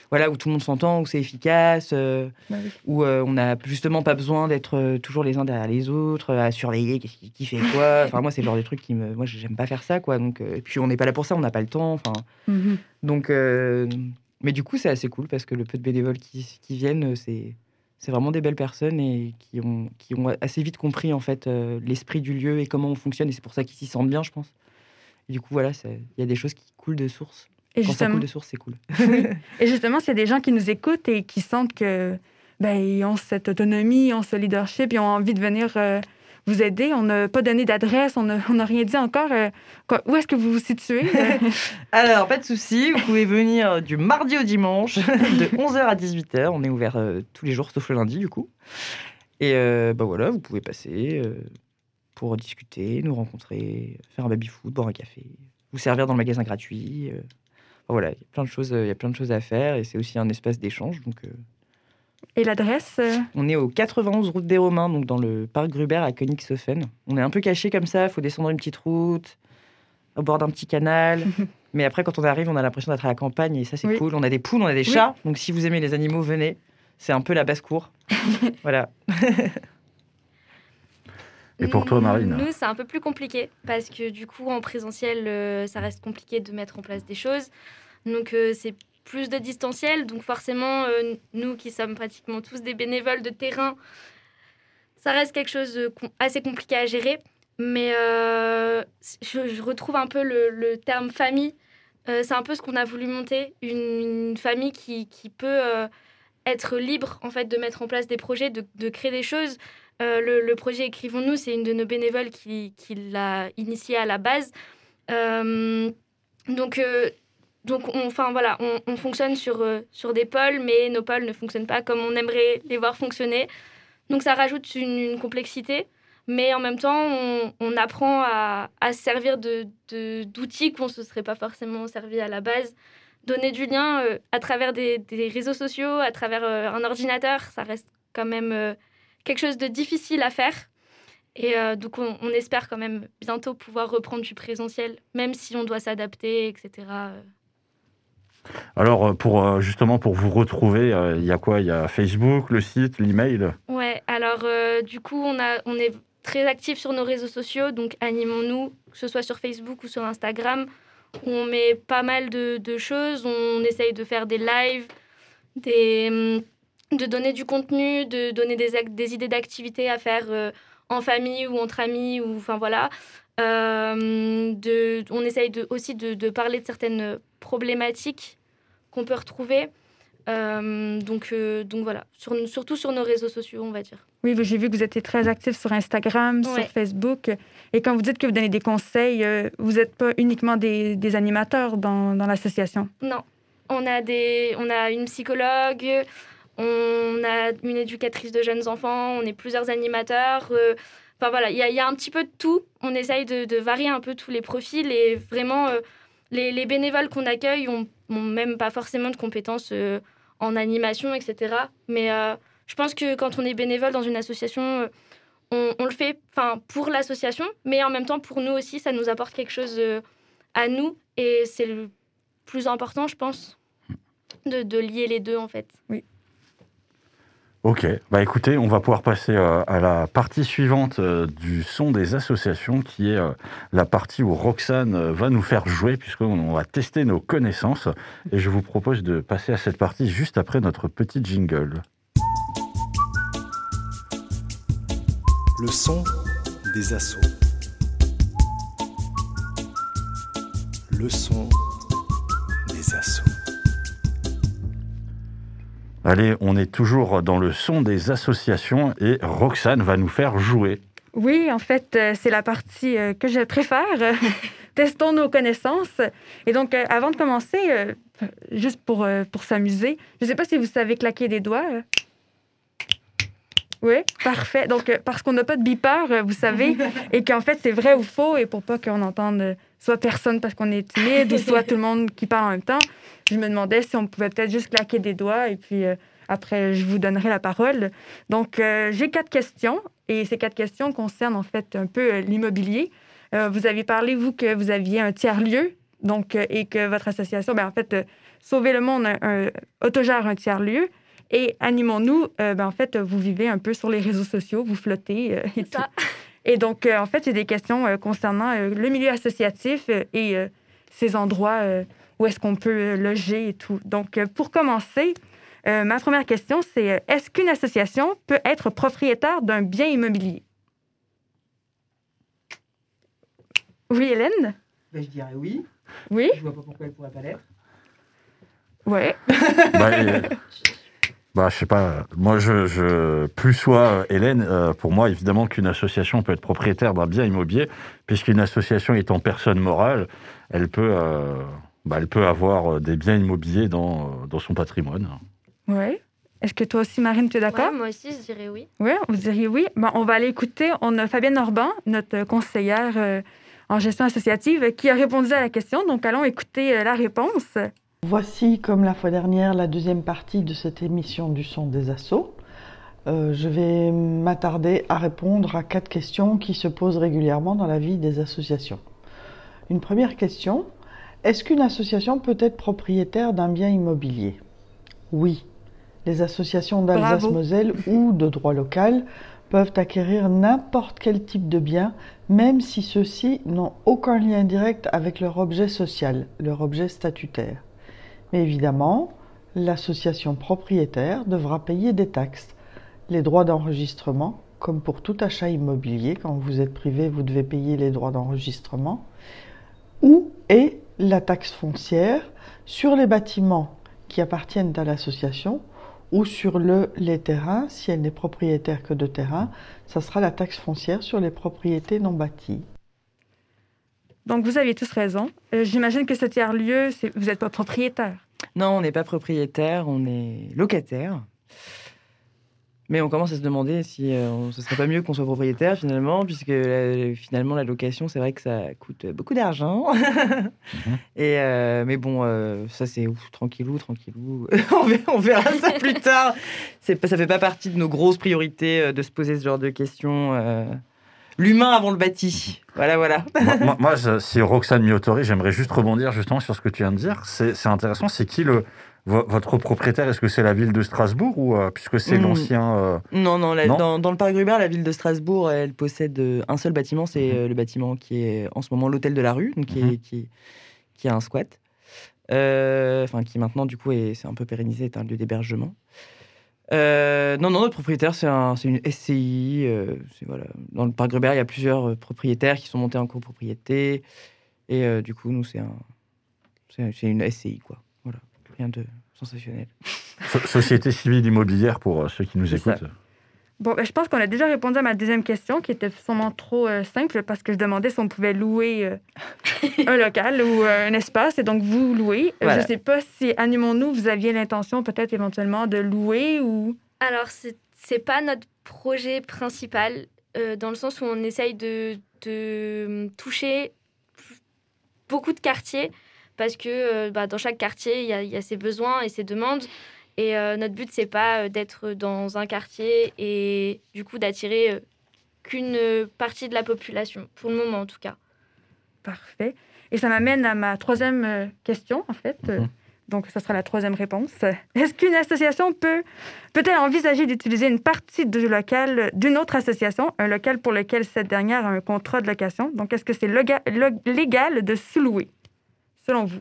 voilà, où tout le monde s'entend, où c'est efficace, euh, Bah oui. où on n'a justement pas besoin d'être toujours les uns derrière les autres, à surveiller qui, qui fait quoi. Enfin, moi, c'est le genre de truc qui me, moi, j'aime pas faire ça, quoi. Donc, et puis on n'est pas là pour ça, on n'a pas le temps. Enfin, Mhm. donc, mais du coup, c'est assez cool parce que le peu de bénévoles qui, qui viennent, c'est c'est vraiment des belles personnes et qui ont, qui ont assez vite compris en fait euh, l'esprit du lieu et comment on fonctionne. Et c'est pour ça qu'ils s'y sentent bien, je pense. Et du coup, voilà, il y a des choses qui coulent de source. Et Quand ça justement- coule de source, c'est cool. Et justement, s'il y a des gens qui nous écoutent et qui sentent que ben, ils ont cette autonomie, ils ont ce leadership, ils ont envie de venir euh, vous aider, on n'a pas donné d'adresse, on n'a rien dit encore. euh, quoi- où est-ce que vous vous situez? Alors, pas de souci, vous pouvez venir du mardi au dimanche, de 11h à 18h. On est ouvert euh, tous les jours, sauf le lundi, du coup. Et euh, bah voilà, vous pouvez passer euh, pour discuter, nous rencontrer, faire un baby-foot, boire un café, vous servir dans le magasin gratuit. euh. Enfin, voilà, il y a plein de choses, euh, il y a plein de choses à faire et c'est aussi un espace d'échange. Donc, euh, Et l'adresse? euh, on est au 91 route des Romains, donc dans le parc Gruber à Königshofen. On est un peu caché comme ça, il faut descendre une petite route, au bord d'un petit canal. Mais après, quand on arrive, on a l'impression d'être à la campagne et ça, c'est Oui. cool. On a des poules, on a des Oui. chats. Donc si vous aimez les animaux, venez. C'est un peu la basse-cour. voilà. Et pour toi, Marine Nous, c'est un peu plus compliqué parce que du coup, en présentiel, euh, ça reste compliqué de mettre en place des choses. Donc, euh, c'est plus de distanciel. Donc, forcément, euh, nous qui sommes pratiquement tous des bénévoles de terrain, ça reste quelque chose de assez compliqué à gérer. Mais euh, je, retrouve un peu le, terme famille. Euh, c'est un peu ce qu'on a voulu monter, une, famille qui, qui peut être libre en fait de mettre en place des projets, de, de créer des choses. Le, le projet Écrivons-nous, c'est une de nos bénévoles qui, qui l'a initié à la base. Donc, donc on, enfin, voilà, on, on fonctionne sur, euh, sur des pôles, mais nos pôles ne fonctionnent pas comme on aimerait les voir fonctionner. Donc ça rajoute une, complexité, mais en même temps, on, apprend à, à se servir de, de- d'outils qu'on ne se serait pas forcément servi à la base. Donner du lien euh, à travers des, réseaux sociaux, à travers euh, un ordinateur, ça reste quand même quelque chose de difficile à faire. Et donc, on, on espère quand même bientôt pouvoir reprendre du présentiel, même si on doit s'adapter, etc. Alors, euh, pour, euh, justement, pour vous retrouver, euh, il y a quoi? Il y a Facebook, le site, l'email? Ouais, alors du coup, on, a, on est très actifs sur nos réseaux sociaux, donc animons-nous, que ce soit sur Facebook ou sur Instagram, on met pas mal de, de choses. On essaye de faire des lives, des, hum, de donner du contenu, de donner des, des idées d'activités à faire en famille ou entre amis, ou enfin voilà. De, on essaye aussi de, de parler de certaines problématiques qu'on peut retrouver. Euh, donc, euh, donc voilà, sur, surtout sur nos réseaux sociaux, on va dire. Oui, j'ai vu que vous étiez très actif sur Instagram, Ouais. sur Facebook. Et quand vous dites que vous donnez des conseils, euh, vous n'êtes pas uniquement des, des animateurs dans, dans l'association? Non, on a, des, on a une psychologue, on a une éducatrice de jeunes enfants, on est plusieurs animateurs. Enfin voilà, il y, a- il y a un petit peu de tout. On essaye de, de varier un peu tous les profils et vraiment, les, les bénévoles qu'on accueille ont, ont même pas forcément de compétences euh, en animation, etc. Mais euh, je pense que quand on est bénévole dans une association, euh, on, le fait pour l'association, mais en même temps pour nous aussi, ça nous apporte quelque chose à nous et c'est le plus important, je pense, de, de lier les deux en fait. Oui. Ok, bah écoutez, on va pouvoir passer euh, à la partie suivante euh, du son des associations, qui est euh, la partie où Roxane va nous faire jouer, puisqu'on on va tester nos connaissances. Et je vous propose de passer à cette partie juste après notre petit jingle. Le son des assauts. Le son des assauts. Allez, on est toujours dans le son des associations et Roxane va nous faire jouer. Oui, en fait, euh, c'est la partie euh, que je préfère. Testons nos connaissances. Et donc, euh, avant de commencer, juste pour, pour s'amuser, je ne sais pas si vous savez claquer des doigts. Oui, parfait. Donc, parce qu'on n'a pas de beeper, vous savez, et qu'en fait, c'est vrai ou faux, et pour pas qu'on entende soit personne parce qu'on est timide, ou soit tout le monde qui parle en même temps, je me demandais si on pouvait peut-être juste claquer des doigts, et puis euh, après, je vous donnerai la parole. Donc, euh, j'ai quatre questions, et ces quatre questions concernent en fait un peu euh, l'immobilier. Vous avez parlé, vous, que vous aviez un tiers-lieu, donc, et que votre association, ben, en fait, Sauver le monde un- un- autogère un tiers-lieu. Et Animons-nous, ben, en fait, vous vivez un peu sur les réseaux sociaux, vous flottez et tout. Et donc, euh, en fait, j'ai des questions euh, concernant euh, le milieu associatif euh, et euh, ces endroits euh, où est-ce qu'on peut euh, loger et tout. Donc, euh, pour commencer, euh, ma première question, c'est est-ce qu'une association peut être propriétaire d'un bien immobilier? Oui, Hélène? Ben, je dirais oui. Oui? Je vois pas pourquoi elle pourrait pas l'être. Ouais. Bah, euh, bah, je sais pas. Moi, je, je plus soit euh, Hélène. euh, pour moi, évidemment qu'une association peut être propriétaire d'un bien immobilier, puisqu'une association étant personne morale, elle peut, euh, bah, elle peut avoir des biens immobiliers dans, dans son patrimoine. Oui. Est-ce que toi aussi, Marine, tu es d'accord? Ouais, moi aussi, je dirais oui. Oui, vous diriez oui. Bon, on va aller écouter. On a Fabienne Orban, notre conseillère euh, en gestion associative, qui a répondu à la question. Donc, allons écouter euh, la réponse. Voici, comme la fois dernière, la deuxième partie de cette émission du son des assauts. Euh, je vais m'attarder à répondre à quatre questions qui se posent régulièrement dans la vie des associations. Une première question, est-ce qu'une association peut être propriétaire d'un bien immobilier? Oui. Les associations d'Alsace-Moselle ou de droit local peuvent acquérir n'importe quel type de bien, même si ceux-ci n'ont aucun lien direct avec leur objet social, leur objet statutaire. Mais évidemment, l'association propriétaire devra payer des taxes. Les droits d'enregistrement, comme pour tout achat immobilier, quand vous êtes privé, vous devez payer les droits d'enregistrement, ou et la taxe foncière sur les bâtiments qui appartiennent à l'association ou sur le, les terrains, si elle n'est propriétaire que de terrains, ça sera la taxe foncière sur les propriétés non bâties. Donc, vous aviez tous raison. Euh, J'imagine que ce tiers-lieu, vous n'êtes pas propriétaire. Non, on n'est pas propriétaire, on est locataire. Mais on commence à se demander si euh, on- ce serait pas mieux qu'on soit propriétaire finalement, puisque finalement la location, c'est vrai que ça coûte beaucoup d'argent. Et euh, mais bon, euh, ça c'est tranquillou, tranquillou. on, verra, on verra ça plus tard. C'est ça fait pas partie de nos grosses priorités euh, de se poser ce genre de questions. L'humain avant le bâti. Voilà, voilà. moi, si Roxane m'y autorise, j'aimerais juste rebondir justement sur ce que tu viens de dire. C'est intéressant. C'est qui le vo- votre propriétaire? Est-ce que c'est la ville de Strasbourg ou euh, puisque c'est Mm. l'ancien euh, Non, non, la- Non? Dans, dans le parc Rubert, la ville de Strasbourg, elle possède euh, un seul bâtiment, c'est Mhm. le bâtiment qui est en ce moment l'hôtel de la rue, donc qui, est, qui, qui a un squat. Euh, Enfin, qui maintenant, du coup, est, c'est un peu pérennisé, est un lieu d'hébergement. Euh, non, non, notre propriétaire, c'est un, c'est une SCI. euh, voilà. Dans le parc Rubert, il y a plusieurs euh, propriétaires qui sont montés en copropriété. Et euh, du coup, nous, c'est, un, c'est, c'est une SCI, quoi. Voilà. Rien de sensationnel. so- société civile immobilière pour euh, ceux qui nous ça. Bon, ben, je pense qu'on a déjà répondu à ma deuxième question, qui était sûrement trop euh, simple, parce que je demandais si on pouvait louer euh, un local ou euh, un espace, et donc vous louez. Voilà. Je ne sais pas si, animons-nous, vous aviez l'intention peut-être éventuellement de louer ou... Alors, c'est c'est pas notre projet principal, euh, dans le sens où on essaye de, de toucher beaucoup de quartiers, parce que euh, bah, dans chaque quartier, il y a, il y a ses besoins et ses demandes. Et euh, notre but, c'est pas euh, d'être dans un quartier et du coup d'attirer euh, qu'une partie de la population, pour le moment en tout cas. Parfait. Et ça m'amène à ma troisième question, en fait. Mhm. Donc, ça sera la troisième réponse. Est-ce qu'une association peut, peut-elle envisager d'utiliser une partie du local d'une autre association, un local pour lequel cette dernière a un contrat de location? Donc, est-ce que c'est légal de sous-louer, selon vous?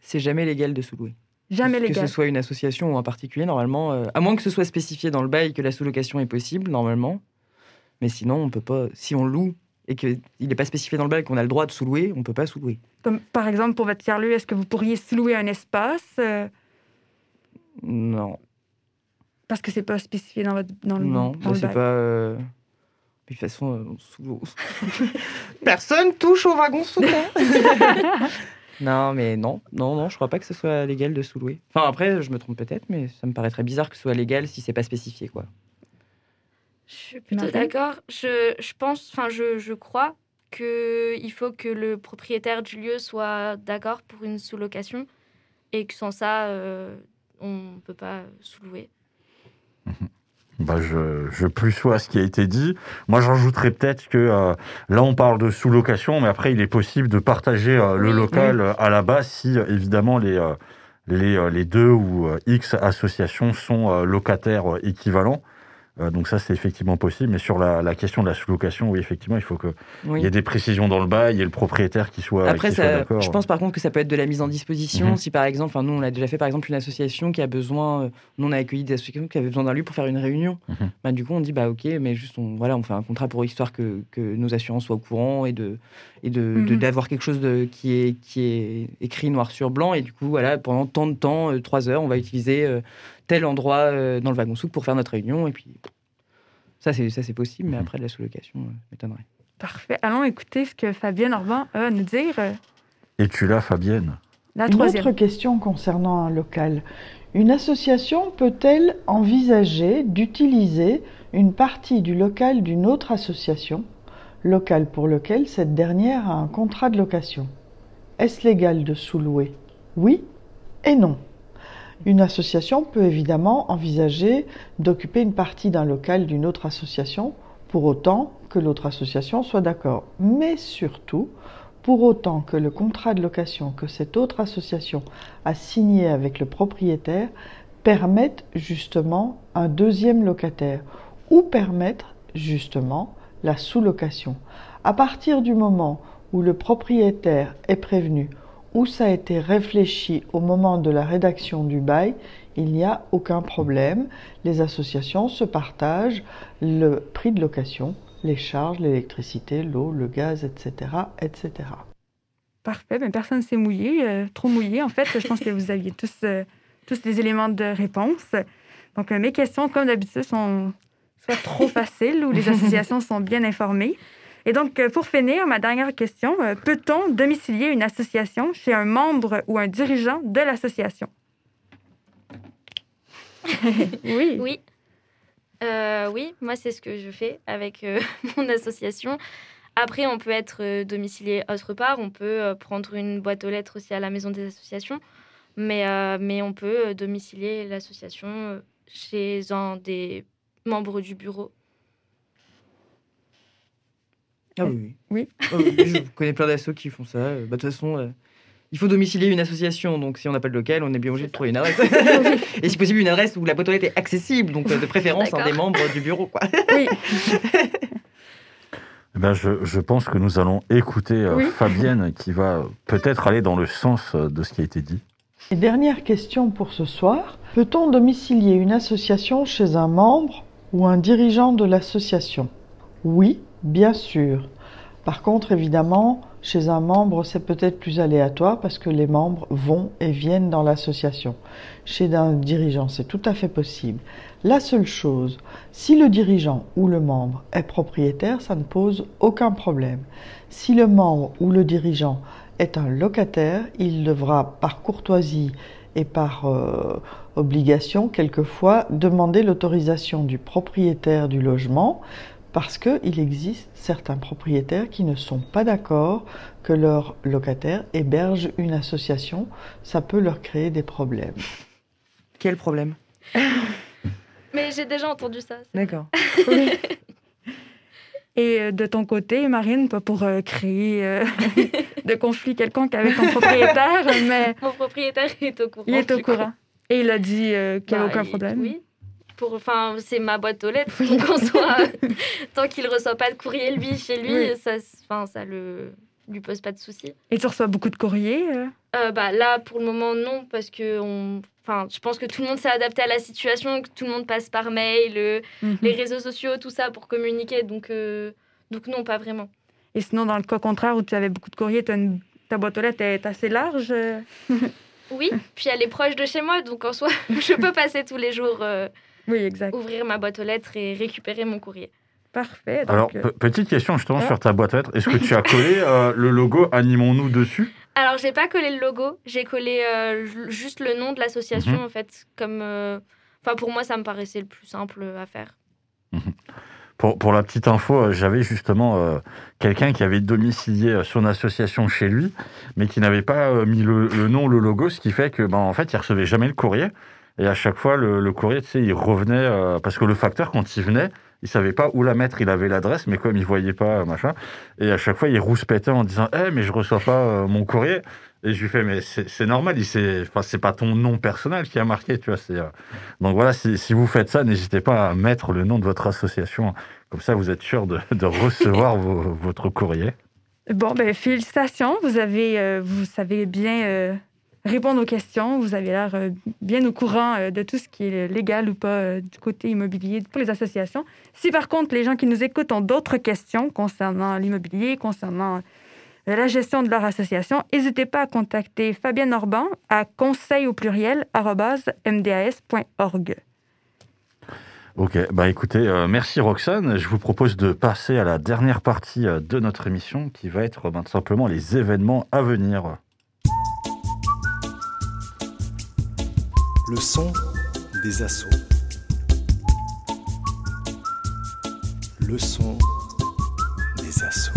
C'est jamais légal de sous-louer. Jamais que légal. ce soit une association ou un particulier, normalement, euh, à moins que ce soit spécifié dans le bail que la sous-location est possible, normalement. Mais sinon, on peut pas. Si on loue et qu'il n'est pas spécifié dans le bail qu'on a le droit de sous-louer, on peut pas sous-louer. Comme, par exemple, pour votre tiers-lieu, est-ce que vous pourriez sous-louer un espace? euh, Non. Parce que c'est pas spécifié dans, votre, dans le Non, dans bah, c'est pas. euh, De toute façon, euh, sous- personne touche au wagon sous Non, mais non, non, non, je crois pas que ce soit légal de sous-louer. Enfin, après, je me trompe peut-être, mais ça me paraît très bizarre que ce soit légal si c'est pas spécifié, quoi. Je suis plutôt d'accord. Je, je pense, enfin, je, je crois qu'il faut que le propriétaire du lieu soit d'accord pour une sous-location et que sans ça, euh, on ne peut pas sous-louer. Bah, je, je plus sois à ce qui a été dit. Moi, j'ajouterais peut-être que euh, là, on parle de sous-location, mais après, il est possible de partager euh, le Oui. local euh, à la base si, évidemment, les, les, les deux ou X associations sont locataires équivalents. Euh, donc ça, c'est effectivement possible. Mais sur la, la question de la sous-location, oui, effectivement, il faut qu'il Oui. y ait des précisions dans le bail et le propriétaire qui soit, Après, qui ça, je pense par contre que ça peut être de la mise en disposition. Mhm. Si par exemple, enfin, nous on a déjà fait par exemple une association qui a besoin, euh, nous on a accueilli des associations qui avaient besoin d'un lieu pour faire une réunion. Mhm. Bah, du coup, on dit bah ok, mais juste on, voilà, on fait un contrat pour histoire que, que nos assurances soient au courant et de et de de- Mhm. d'avoir quelque chose de, qui est qui est écrit noir sur blanc et du coup voilà pendant tant de temps, euh, trois heures, on va utiliser euh, tel endroit euh, dans le wagon souk pour faire notre réunion et puis ça c'est ça c'est possible, mais après de la sous-location euh, m'étonnerait. Parfait. Allons écouter ce que Fabienne Orban a à nous dire. euh, Es-tu là, Fabienne? La Une troisième. autre question concernant un local. Une association peut-elle envisager d'utiliser une partie du local d'une autre association, local pour lequel cette dernière a un contrat de location? Est-ce légal de sous-louer? Oui et non. Une association peut évidemment envisager d'occuper une partie d'un local d'une autre association pour autant que l'autre association soit d'accord. Mais surtout, pour autant que le contrat de location que cette autre association a signé avec le propriétaire permette justement un deuxième locataire ou permettre justement la sous-location. À partir du moment où le propriétaire est prévenu, où ça a été réfléchi au moment de la rédaction du bail, il n'y a aucun problème. Les associations se partagent le prix de location, les charges, l'électricité, l'eau, le gaz, etc., etc. Parfait. Ben, personne ne s'est mouillé, euh, trop mouillé en fait. Je pense que vous aviez tous, euh, tous les éléments de réponse. Donc, euh, mes questions, comme d'habitude, sont soit trop faciles ou les associations sont bien informées. Et donc, euh, pour finir, ma dernière question, euh, peut-on domicilier une association chez un membre ou un dirigeant de l'association? oui. Oui. Euh, oui, moi c'est ce que je fais avec euh, mon association. Après, on peut être domicilié autre part. On peut prendre une boîte aux lettres aussi à la maison des associations. Mais, euh, mais on peut domicilier l'association chez un des membres du bureau. Ah oui. Oui. Ah je connais plein d'assos qui font ça. Euh, bah, De toute façon, euh, il faut domicilier une association. Donc, si on n'a pas de local, on est bien obligé de trouver une adresse. Et si possible, une adresse où la boîte aux lettres est accessible. Donc, euh, de préférence, un des membres du bureau. Quoi. Oui. Eh ben, je, je pense que nous allons écouter Oui. Fabienne qui va peut-être aller dans le sens de ce qui a été dit. Et dernière question pour ce soir. Peut-on domicilier une association chez un membre ou un dirigeant de l'association? Oui, bien sûr. Par contre, évidemment, chez un membre, c'est peut-être plus aléatoire parce que les membres vont et viennent dans l'association. Chez un dirigeant, c'est tout à fait possible. La seule chose, si le dirigeant ou le membre est propriétaire, ça ne pose aucun problème. Si le membre ou le dirigeant est un locataire, il devra par courtoisie et par euh, obligation quelquefois demander l'autorisation du propriétaire du logement parce qu'il existe certains propriétaires qui ne sont pas d'accord que leur locataire héberge une association. Ça peut leur créer des problèmes. Quel problème? Mais j'ai déjà entendu ça. D'accord. Et euh, de ton côté, Marine, pas pour euh, créer euh, de conflit quelconque avec ton propriétaire, mais Mon propriétaire est au courant. il est au courant. Et il a dit euh, qu'il n'y Bah, avait aucun il- problème. Oui. Pour, enfin, c'est ma boîte aux lettres. Donc, en soi, tant qu'il reçoit pas de courrier, lui, chez lui, Oui. ça, enfin, ça le lui pose pas de soucis. Et tu reçois beaucoup de courriers. euh? Euh, bah, là, pour le moment, non, parce que on... enfin, je pense que tout le monde s'est adapté à la situation, que tout le monde passe par mail, euh, Mhm. les réseaux sociaux, tout ça pour communiquer. Donc, donc non, pas vraiment. Et sinon, dans le cas contraire où tu avais beaucoup de courriers, une- ta boîte aux lettres est assez large. Oui, puis elle est proche de chez moi, donc en soi, je peux passer tous les jours Oui, exact. ouvrir ma boîte aux lettres et récupérer mon courrier. Parfait. donc, Alors, euh, pe- petite question justement Ah. sur ta boîte aux lettres. Est-ce que tu as collé euh, le logo Animons-nous dessus? Alors, j'ai pas collé le logo, j'ai collé euh, ju- juste le nom de l'association, Mhm. en fait, comme... euh, Enfin, pour moi, ça me paraissait le plus simple à faire. pour, pour la petite info, j'avais justement euh, quelqu'un qui avait domicilié son association chez lui, mais qui n'avait pas euh, mis le, le nom, le logo, ce qui fait que, ben, en fait, il recevait jamais le courrier. Et à chaque fois, le, courrier, tu sais, il revenait euh, parce que le facteur, quand il venait, il savait pas où la mettre. Il avait l'adresse, mais comme il voyait pas, euh, machin, et à chaque fois, il rouspétait en disant, eh, mais je reçois pas euh, mon courrier. Et je lui fais, mais c'est normal, enfin, c'est pas ton nom personnel qui a marqué, tu vois. Donc voilà, si, vous faites ça, n'hésitez pas à mettre le nom de votre association. Comme ça, vous êtes sûr de, recevoir votre courrier. Bon, ben félicitations. Vous avez, vous savez bien répondre aux questions. Vous avez l'air euh, bien au courant euh, de tout ce qui est légal ou pas euh, du côté immobilier pour les associations. Si par contre les gens qui nous écoutent ont d'autres questions concernant l'immobilier, concernant la gestion de leur association, n'hésitez pas à contacter Fabienne Orban à conseil au pluriel mdas.org. Ok, bah écoutez, merci Roxane. Je vous propose de passer à la dernière partie de notre émission qui va être tout simplement les événements à venir. Le son des assauts. Le son des assauts.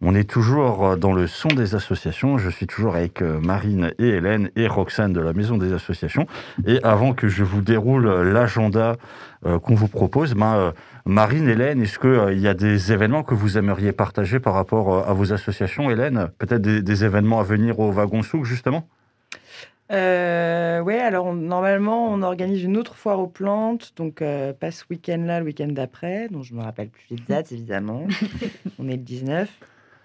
On est toujours dans le son des associations. Je suis toujours avec euh, Marine et Hélène et Roxane de la Maison des Associations. Et avant que je vous déroule l'agenda euh, qu'on vous propose, ben, euh, Marine, Hélène, est-ce qu'il y a des événements que vous aimeriez partager par rapport euh, à vos associations, Hélène? Peut-être des, des événements à venir au Wagon Souk, justement? Euh, ouais, alors on- normalement, on organise une autre foire aux plantes, donc euh, pas ce week-end-là, le week-end d'après, dont je me rappelle plus les dates évidemment. on est le 19.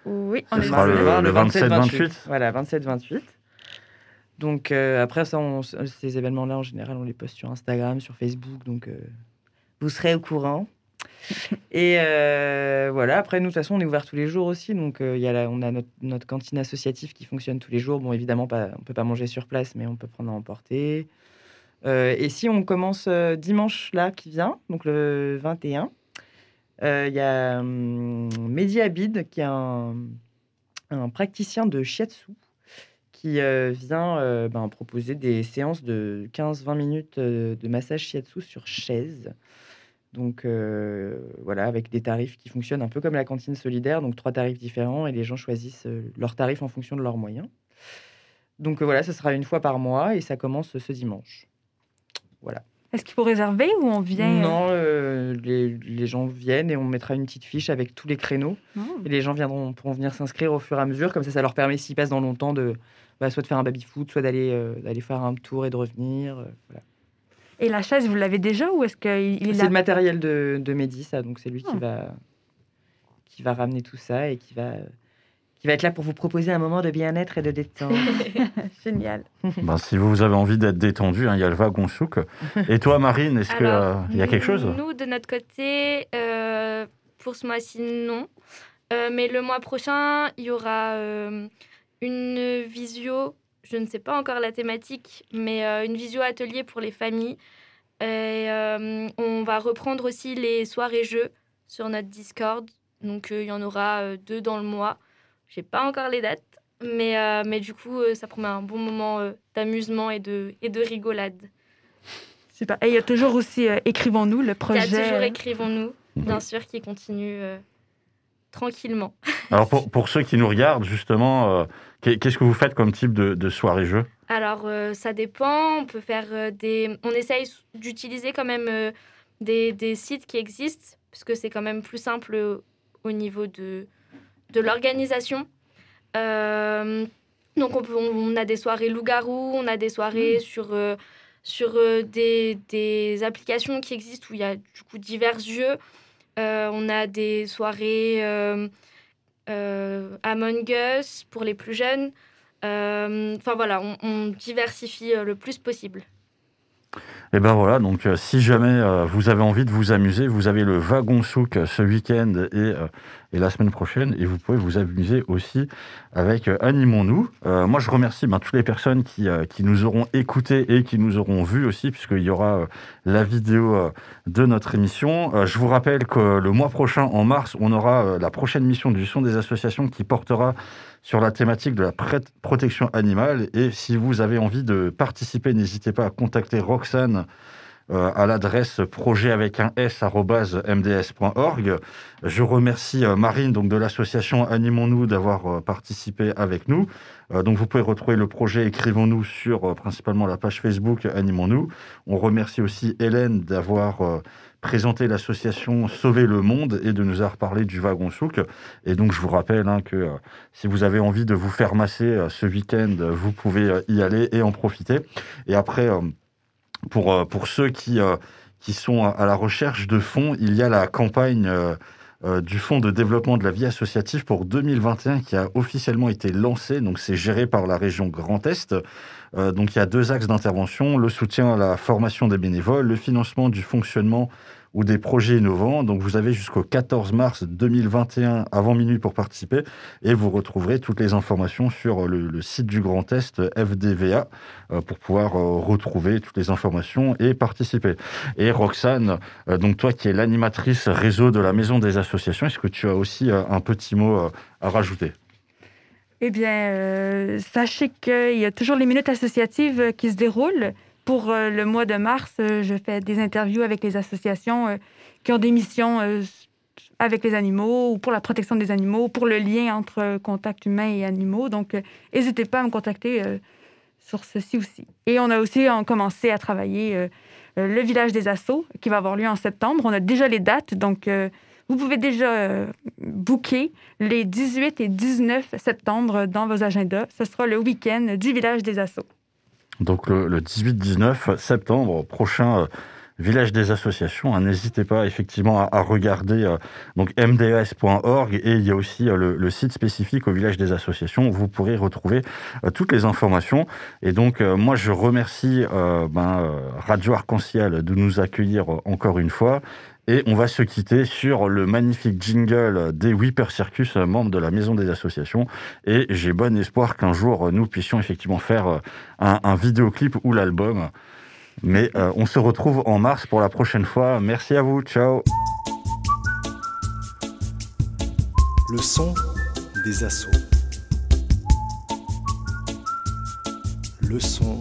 Oui, Ce sera le, le 27-28. Voilà, 27-28. Donc euh, après ça, on- ces événements-là, en général, on les poste sur Instagram, sur Facebook, donc euh, vous serez au courant. Et euh, voilà, après, nous, de toute façon, on est ouvert tous les jours aussi. Donc, euh, y a la- on a notre, cantine associative qui fonctionne tous les jours. Bon, évidemment, on ne peut pas manger sur place, mais on peut prendre à emporter. Euh, et si on commence euh, dimanche, là, qui vient, donc le 21, euh, il y a hum, Mehdi Abid, qui est un, praticien de shiatsu, qui vient ben, proposer des séances de 15-20 minutes de massage shiatsu sur chaise. Donc euh, voilà, avec des tarifs qui fonctionnent un peu comme la cantine solidaire, donc trois tarifs différents et les gens choisissent euh, leurs tarifs en fonction de leurs moyens. Donc euh, voilà, ça sera une fois par mois et ça commence ce dimanche. Voilà. Est-ce qu'il faut réserver ou on vient Non, euh, les, les gens viennent et on mettra une petite fiche avec tous les créneaux. Oh. Et les gens viendront, pourront venir s'inscrire au fur et à mesure. Comme ça, ça leur permet, s'ils passent dans longtemps, de, bah, soit de faire un baby-foot, soit d'aller d'aller faire un tour et de revenir. voilà. Et la chaise, vous l'avez déjà ou est-ce qu'il est C'est le matériel de, de Mehdi, ça. Donc c'est lui Ah. qui, va, qui va ramener tout ça et qui va, qui va être là pour vous proposer un moment de bien-être et de détente. Génial. Ben, si vous avez envie d'être détendu, hein, il y a le Wagon Souk. Et toi, Marine, est-ce qu'il Alors, y a quelque chose? Nous, de notre côté, euh, pour ce mois-ci, non. Euh, mais le mois prochain, il y aura euh, une visio, je ne sais pas encore la thématique, mais euh, une visio atelier pour les familles. Et euh, on va reprendre aussi les soirées jeux sur notre Discord. Donc, euh, il y en aura euh, deux dans le mois. Je n'ai pas encore les dates. Mais, euh, mais du coup, euh, ça promet un bon moment euh, d'amusement et de, et de rigolade. Super. Et il y a toujours aussi euh, Écrivons-nous, le Il y a projet. toujours Écrivons-nous, bien sûr, qui continue euh, tranquillement. Alors, pour, pour ceux qui nous regardent, justement, euh, qu'est-ce que vous faites comme type de, de soirée-jeu Alors, euh, ça dépend. On peut faire euh, des. On essaye d'utiliser quand même euh, des, des sites qui existent, parce que c'est quand même plus simple euh, au niveau de, de l'organisation. Euh, donc, on, peut- on a des soirées loup-garou, on a des soirées sur, euh, sur euh, des, des applications qui existent où il y a du coup divers jeux. Euh, on a des soirées Among Us pour les plus jeunes. Euh, Enfin voilà, on, on diversifie euh, le plus possible. Et ben voilà, donc euh, si jamais euh, vous avez envie de vous amuser, vous avez le wagon souk ce week-end et, euh, la semaine prochaine, et vous pouvez vous amuser aussi avec Animons-nous. moi, je remercie ben, toutes les personnes qui, qui nous auront écoutés et qui nous auront vus aussi, puisqu'il y aura la vidéo de notre émission. je vous rappelle que le mois prochain, en mars, on aura la prochaine mission du son des associations qui portera sur la thématique de la protection animale. Et si vous avez envie de participer, n'hésitez pas à contacter Roxane euh, à l'adresse projet avec un s mds.org. Je remercie euh, Marine donc de l'association Animons-nous d'avoir euh, participé avec nous. donc vous pouvez retrouver le projet Écrivons-nous sur principalement la page Facebook Animons-nous. On remercie aussi Hélène d'avoir présenter l'association Sauver le Monde et de nous avoir parlé du wagon souk. Et donc, je vous rappelle hein, que euh, si vous avez envie de vous faire masser euh, ce week-end, vous pouvez euh, y aller et en profiter. Et après, pour, pour ceux qui, qui sont à la recherche de fonds, il y a la campagne du Fonds de développement de la vie associative pour 2021 qui a officiellement été lancée. Donc, c'est géré par la région Grand Est. donc, il y a deux axes d'intervention le soutien à la formation des bénévoles, le financement du fonctionnement ou des projets innovants. Donc vous avez jusqu'au 14 mars 2021 avant minuit pour participer et vous retrouverez toutes les informations sur le, site du Grand Est FDVA euh, pour pouvoir euh, retrouver toutes les informations et participer. Et Roxane, euh, donc toi qui es l'animatrice réseau de la Maison des Associations, est-ce que tu as aussi un petit mot à rajouter? Eh bien, sachez qu'il y a toujours les minutes associatives qui se déroulent. Pour euh, le mois de mars, euh, je fais des interviews avec les associations euh, qui ont des missions avec les animaux ou pour la protection des animaux, pour le lien entre contact humain et animaux. Donc, n'hésitez pas à me contacter sur ceci aussi. Et on a aussi commencé à travailler le village des assauts qui va avoir lieu en septembre. On a déjà les dates, donc vous pouvez déjà booker les 18 et 19 septembre dans vos agendas. Ce sera le week-end du village des assauts. Donc le, 18-19 septembre prochain, euh, Village des associations. Hein, n'hésitez pas effectivement à, regarder euh, donc mds.org et il y a aussi euh, le, site spécifique au Village des associations. Où vous pourrez retrouver toutes les informations. Et donc moi je remercie ben, Radio Arc-en-Ciel de nous accueillir encore une fois. Et on va se quitter sur le magnifique jingle des Whipper Circus, membres de la Maison des Associations. Et j'ai bon espoir qu'un jour, nous puissions effectivement faire un, un vidéoclip ou l'album. Mais euh, on se retrouve en mars pour la prochaine fois. Merci à vous. Ciao. Le son des assauts. Le son.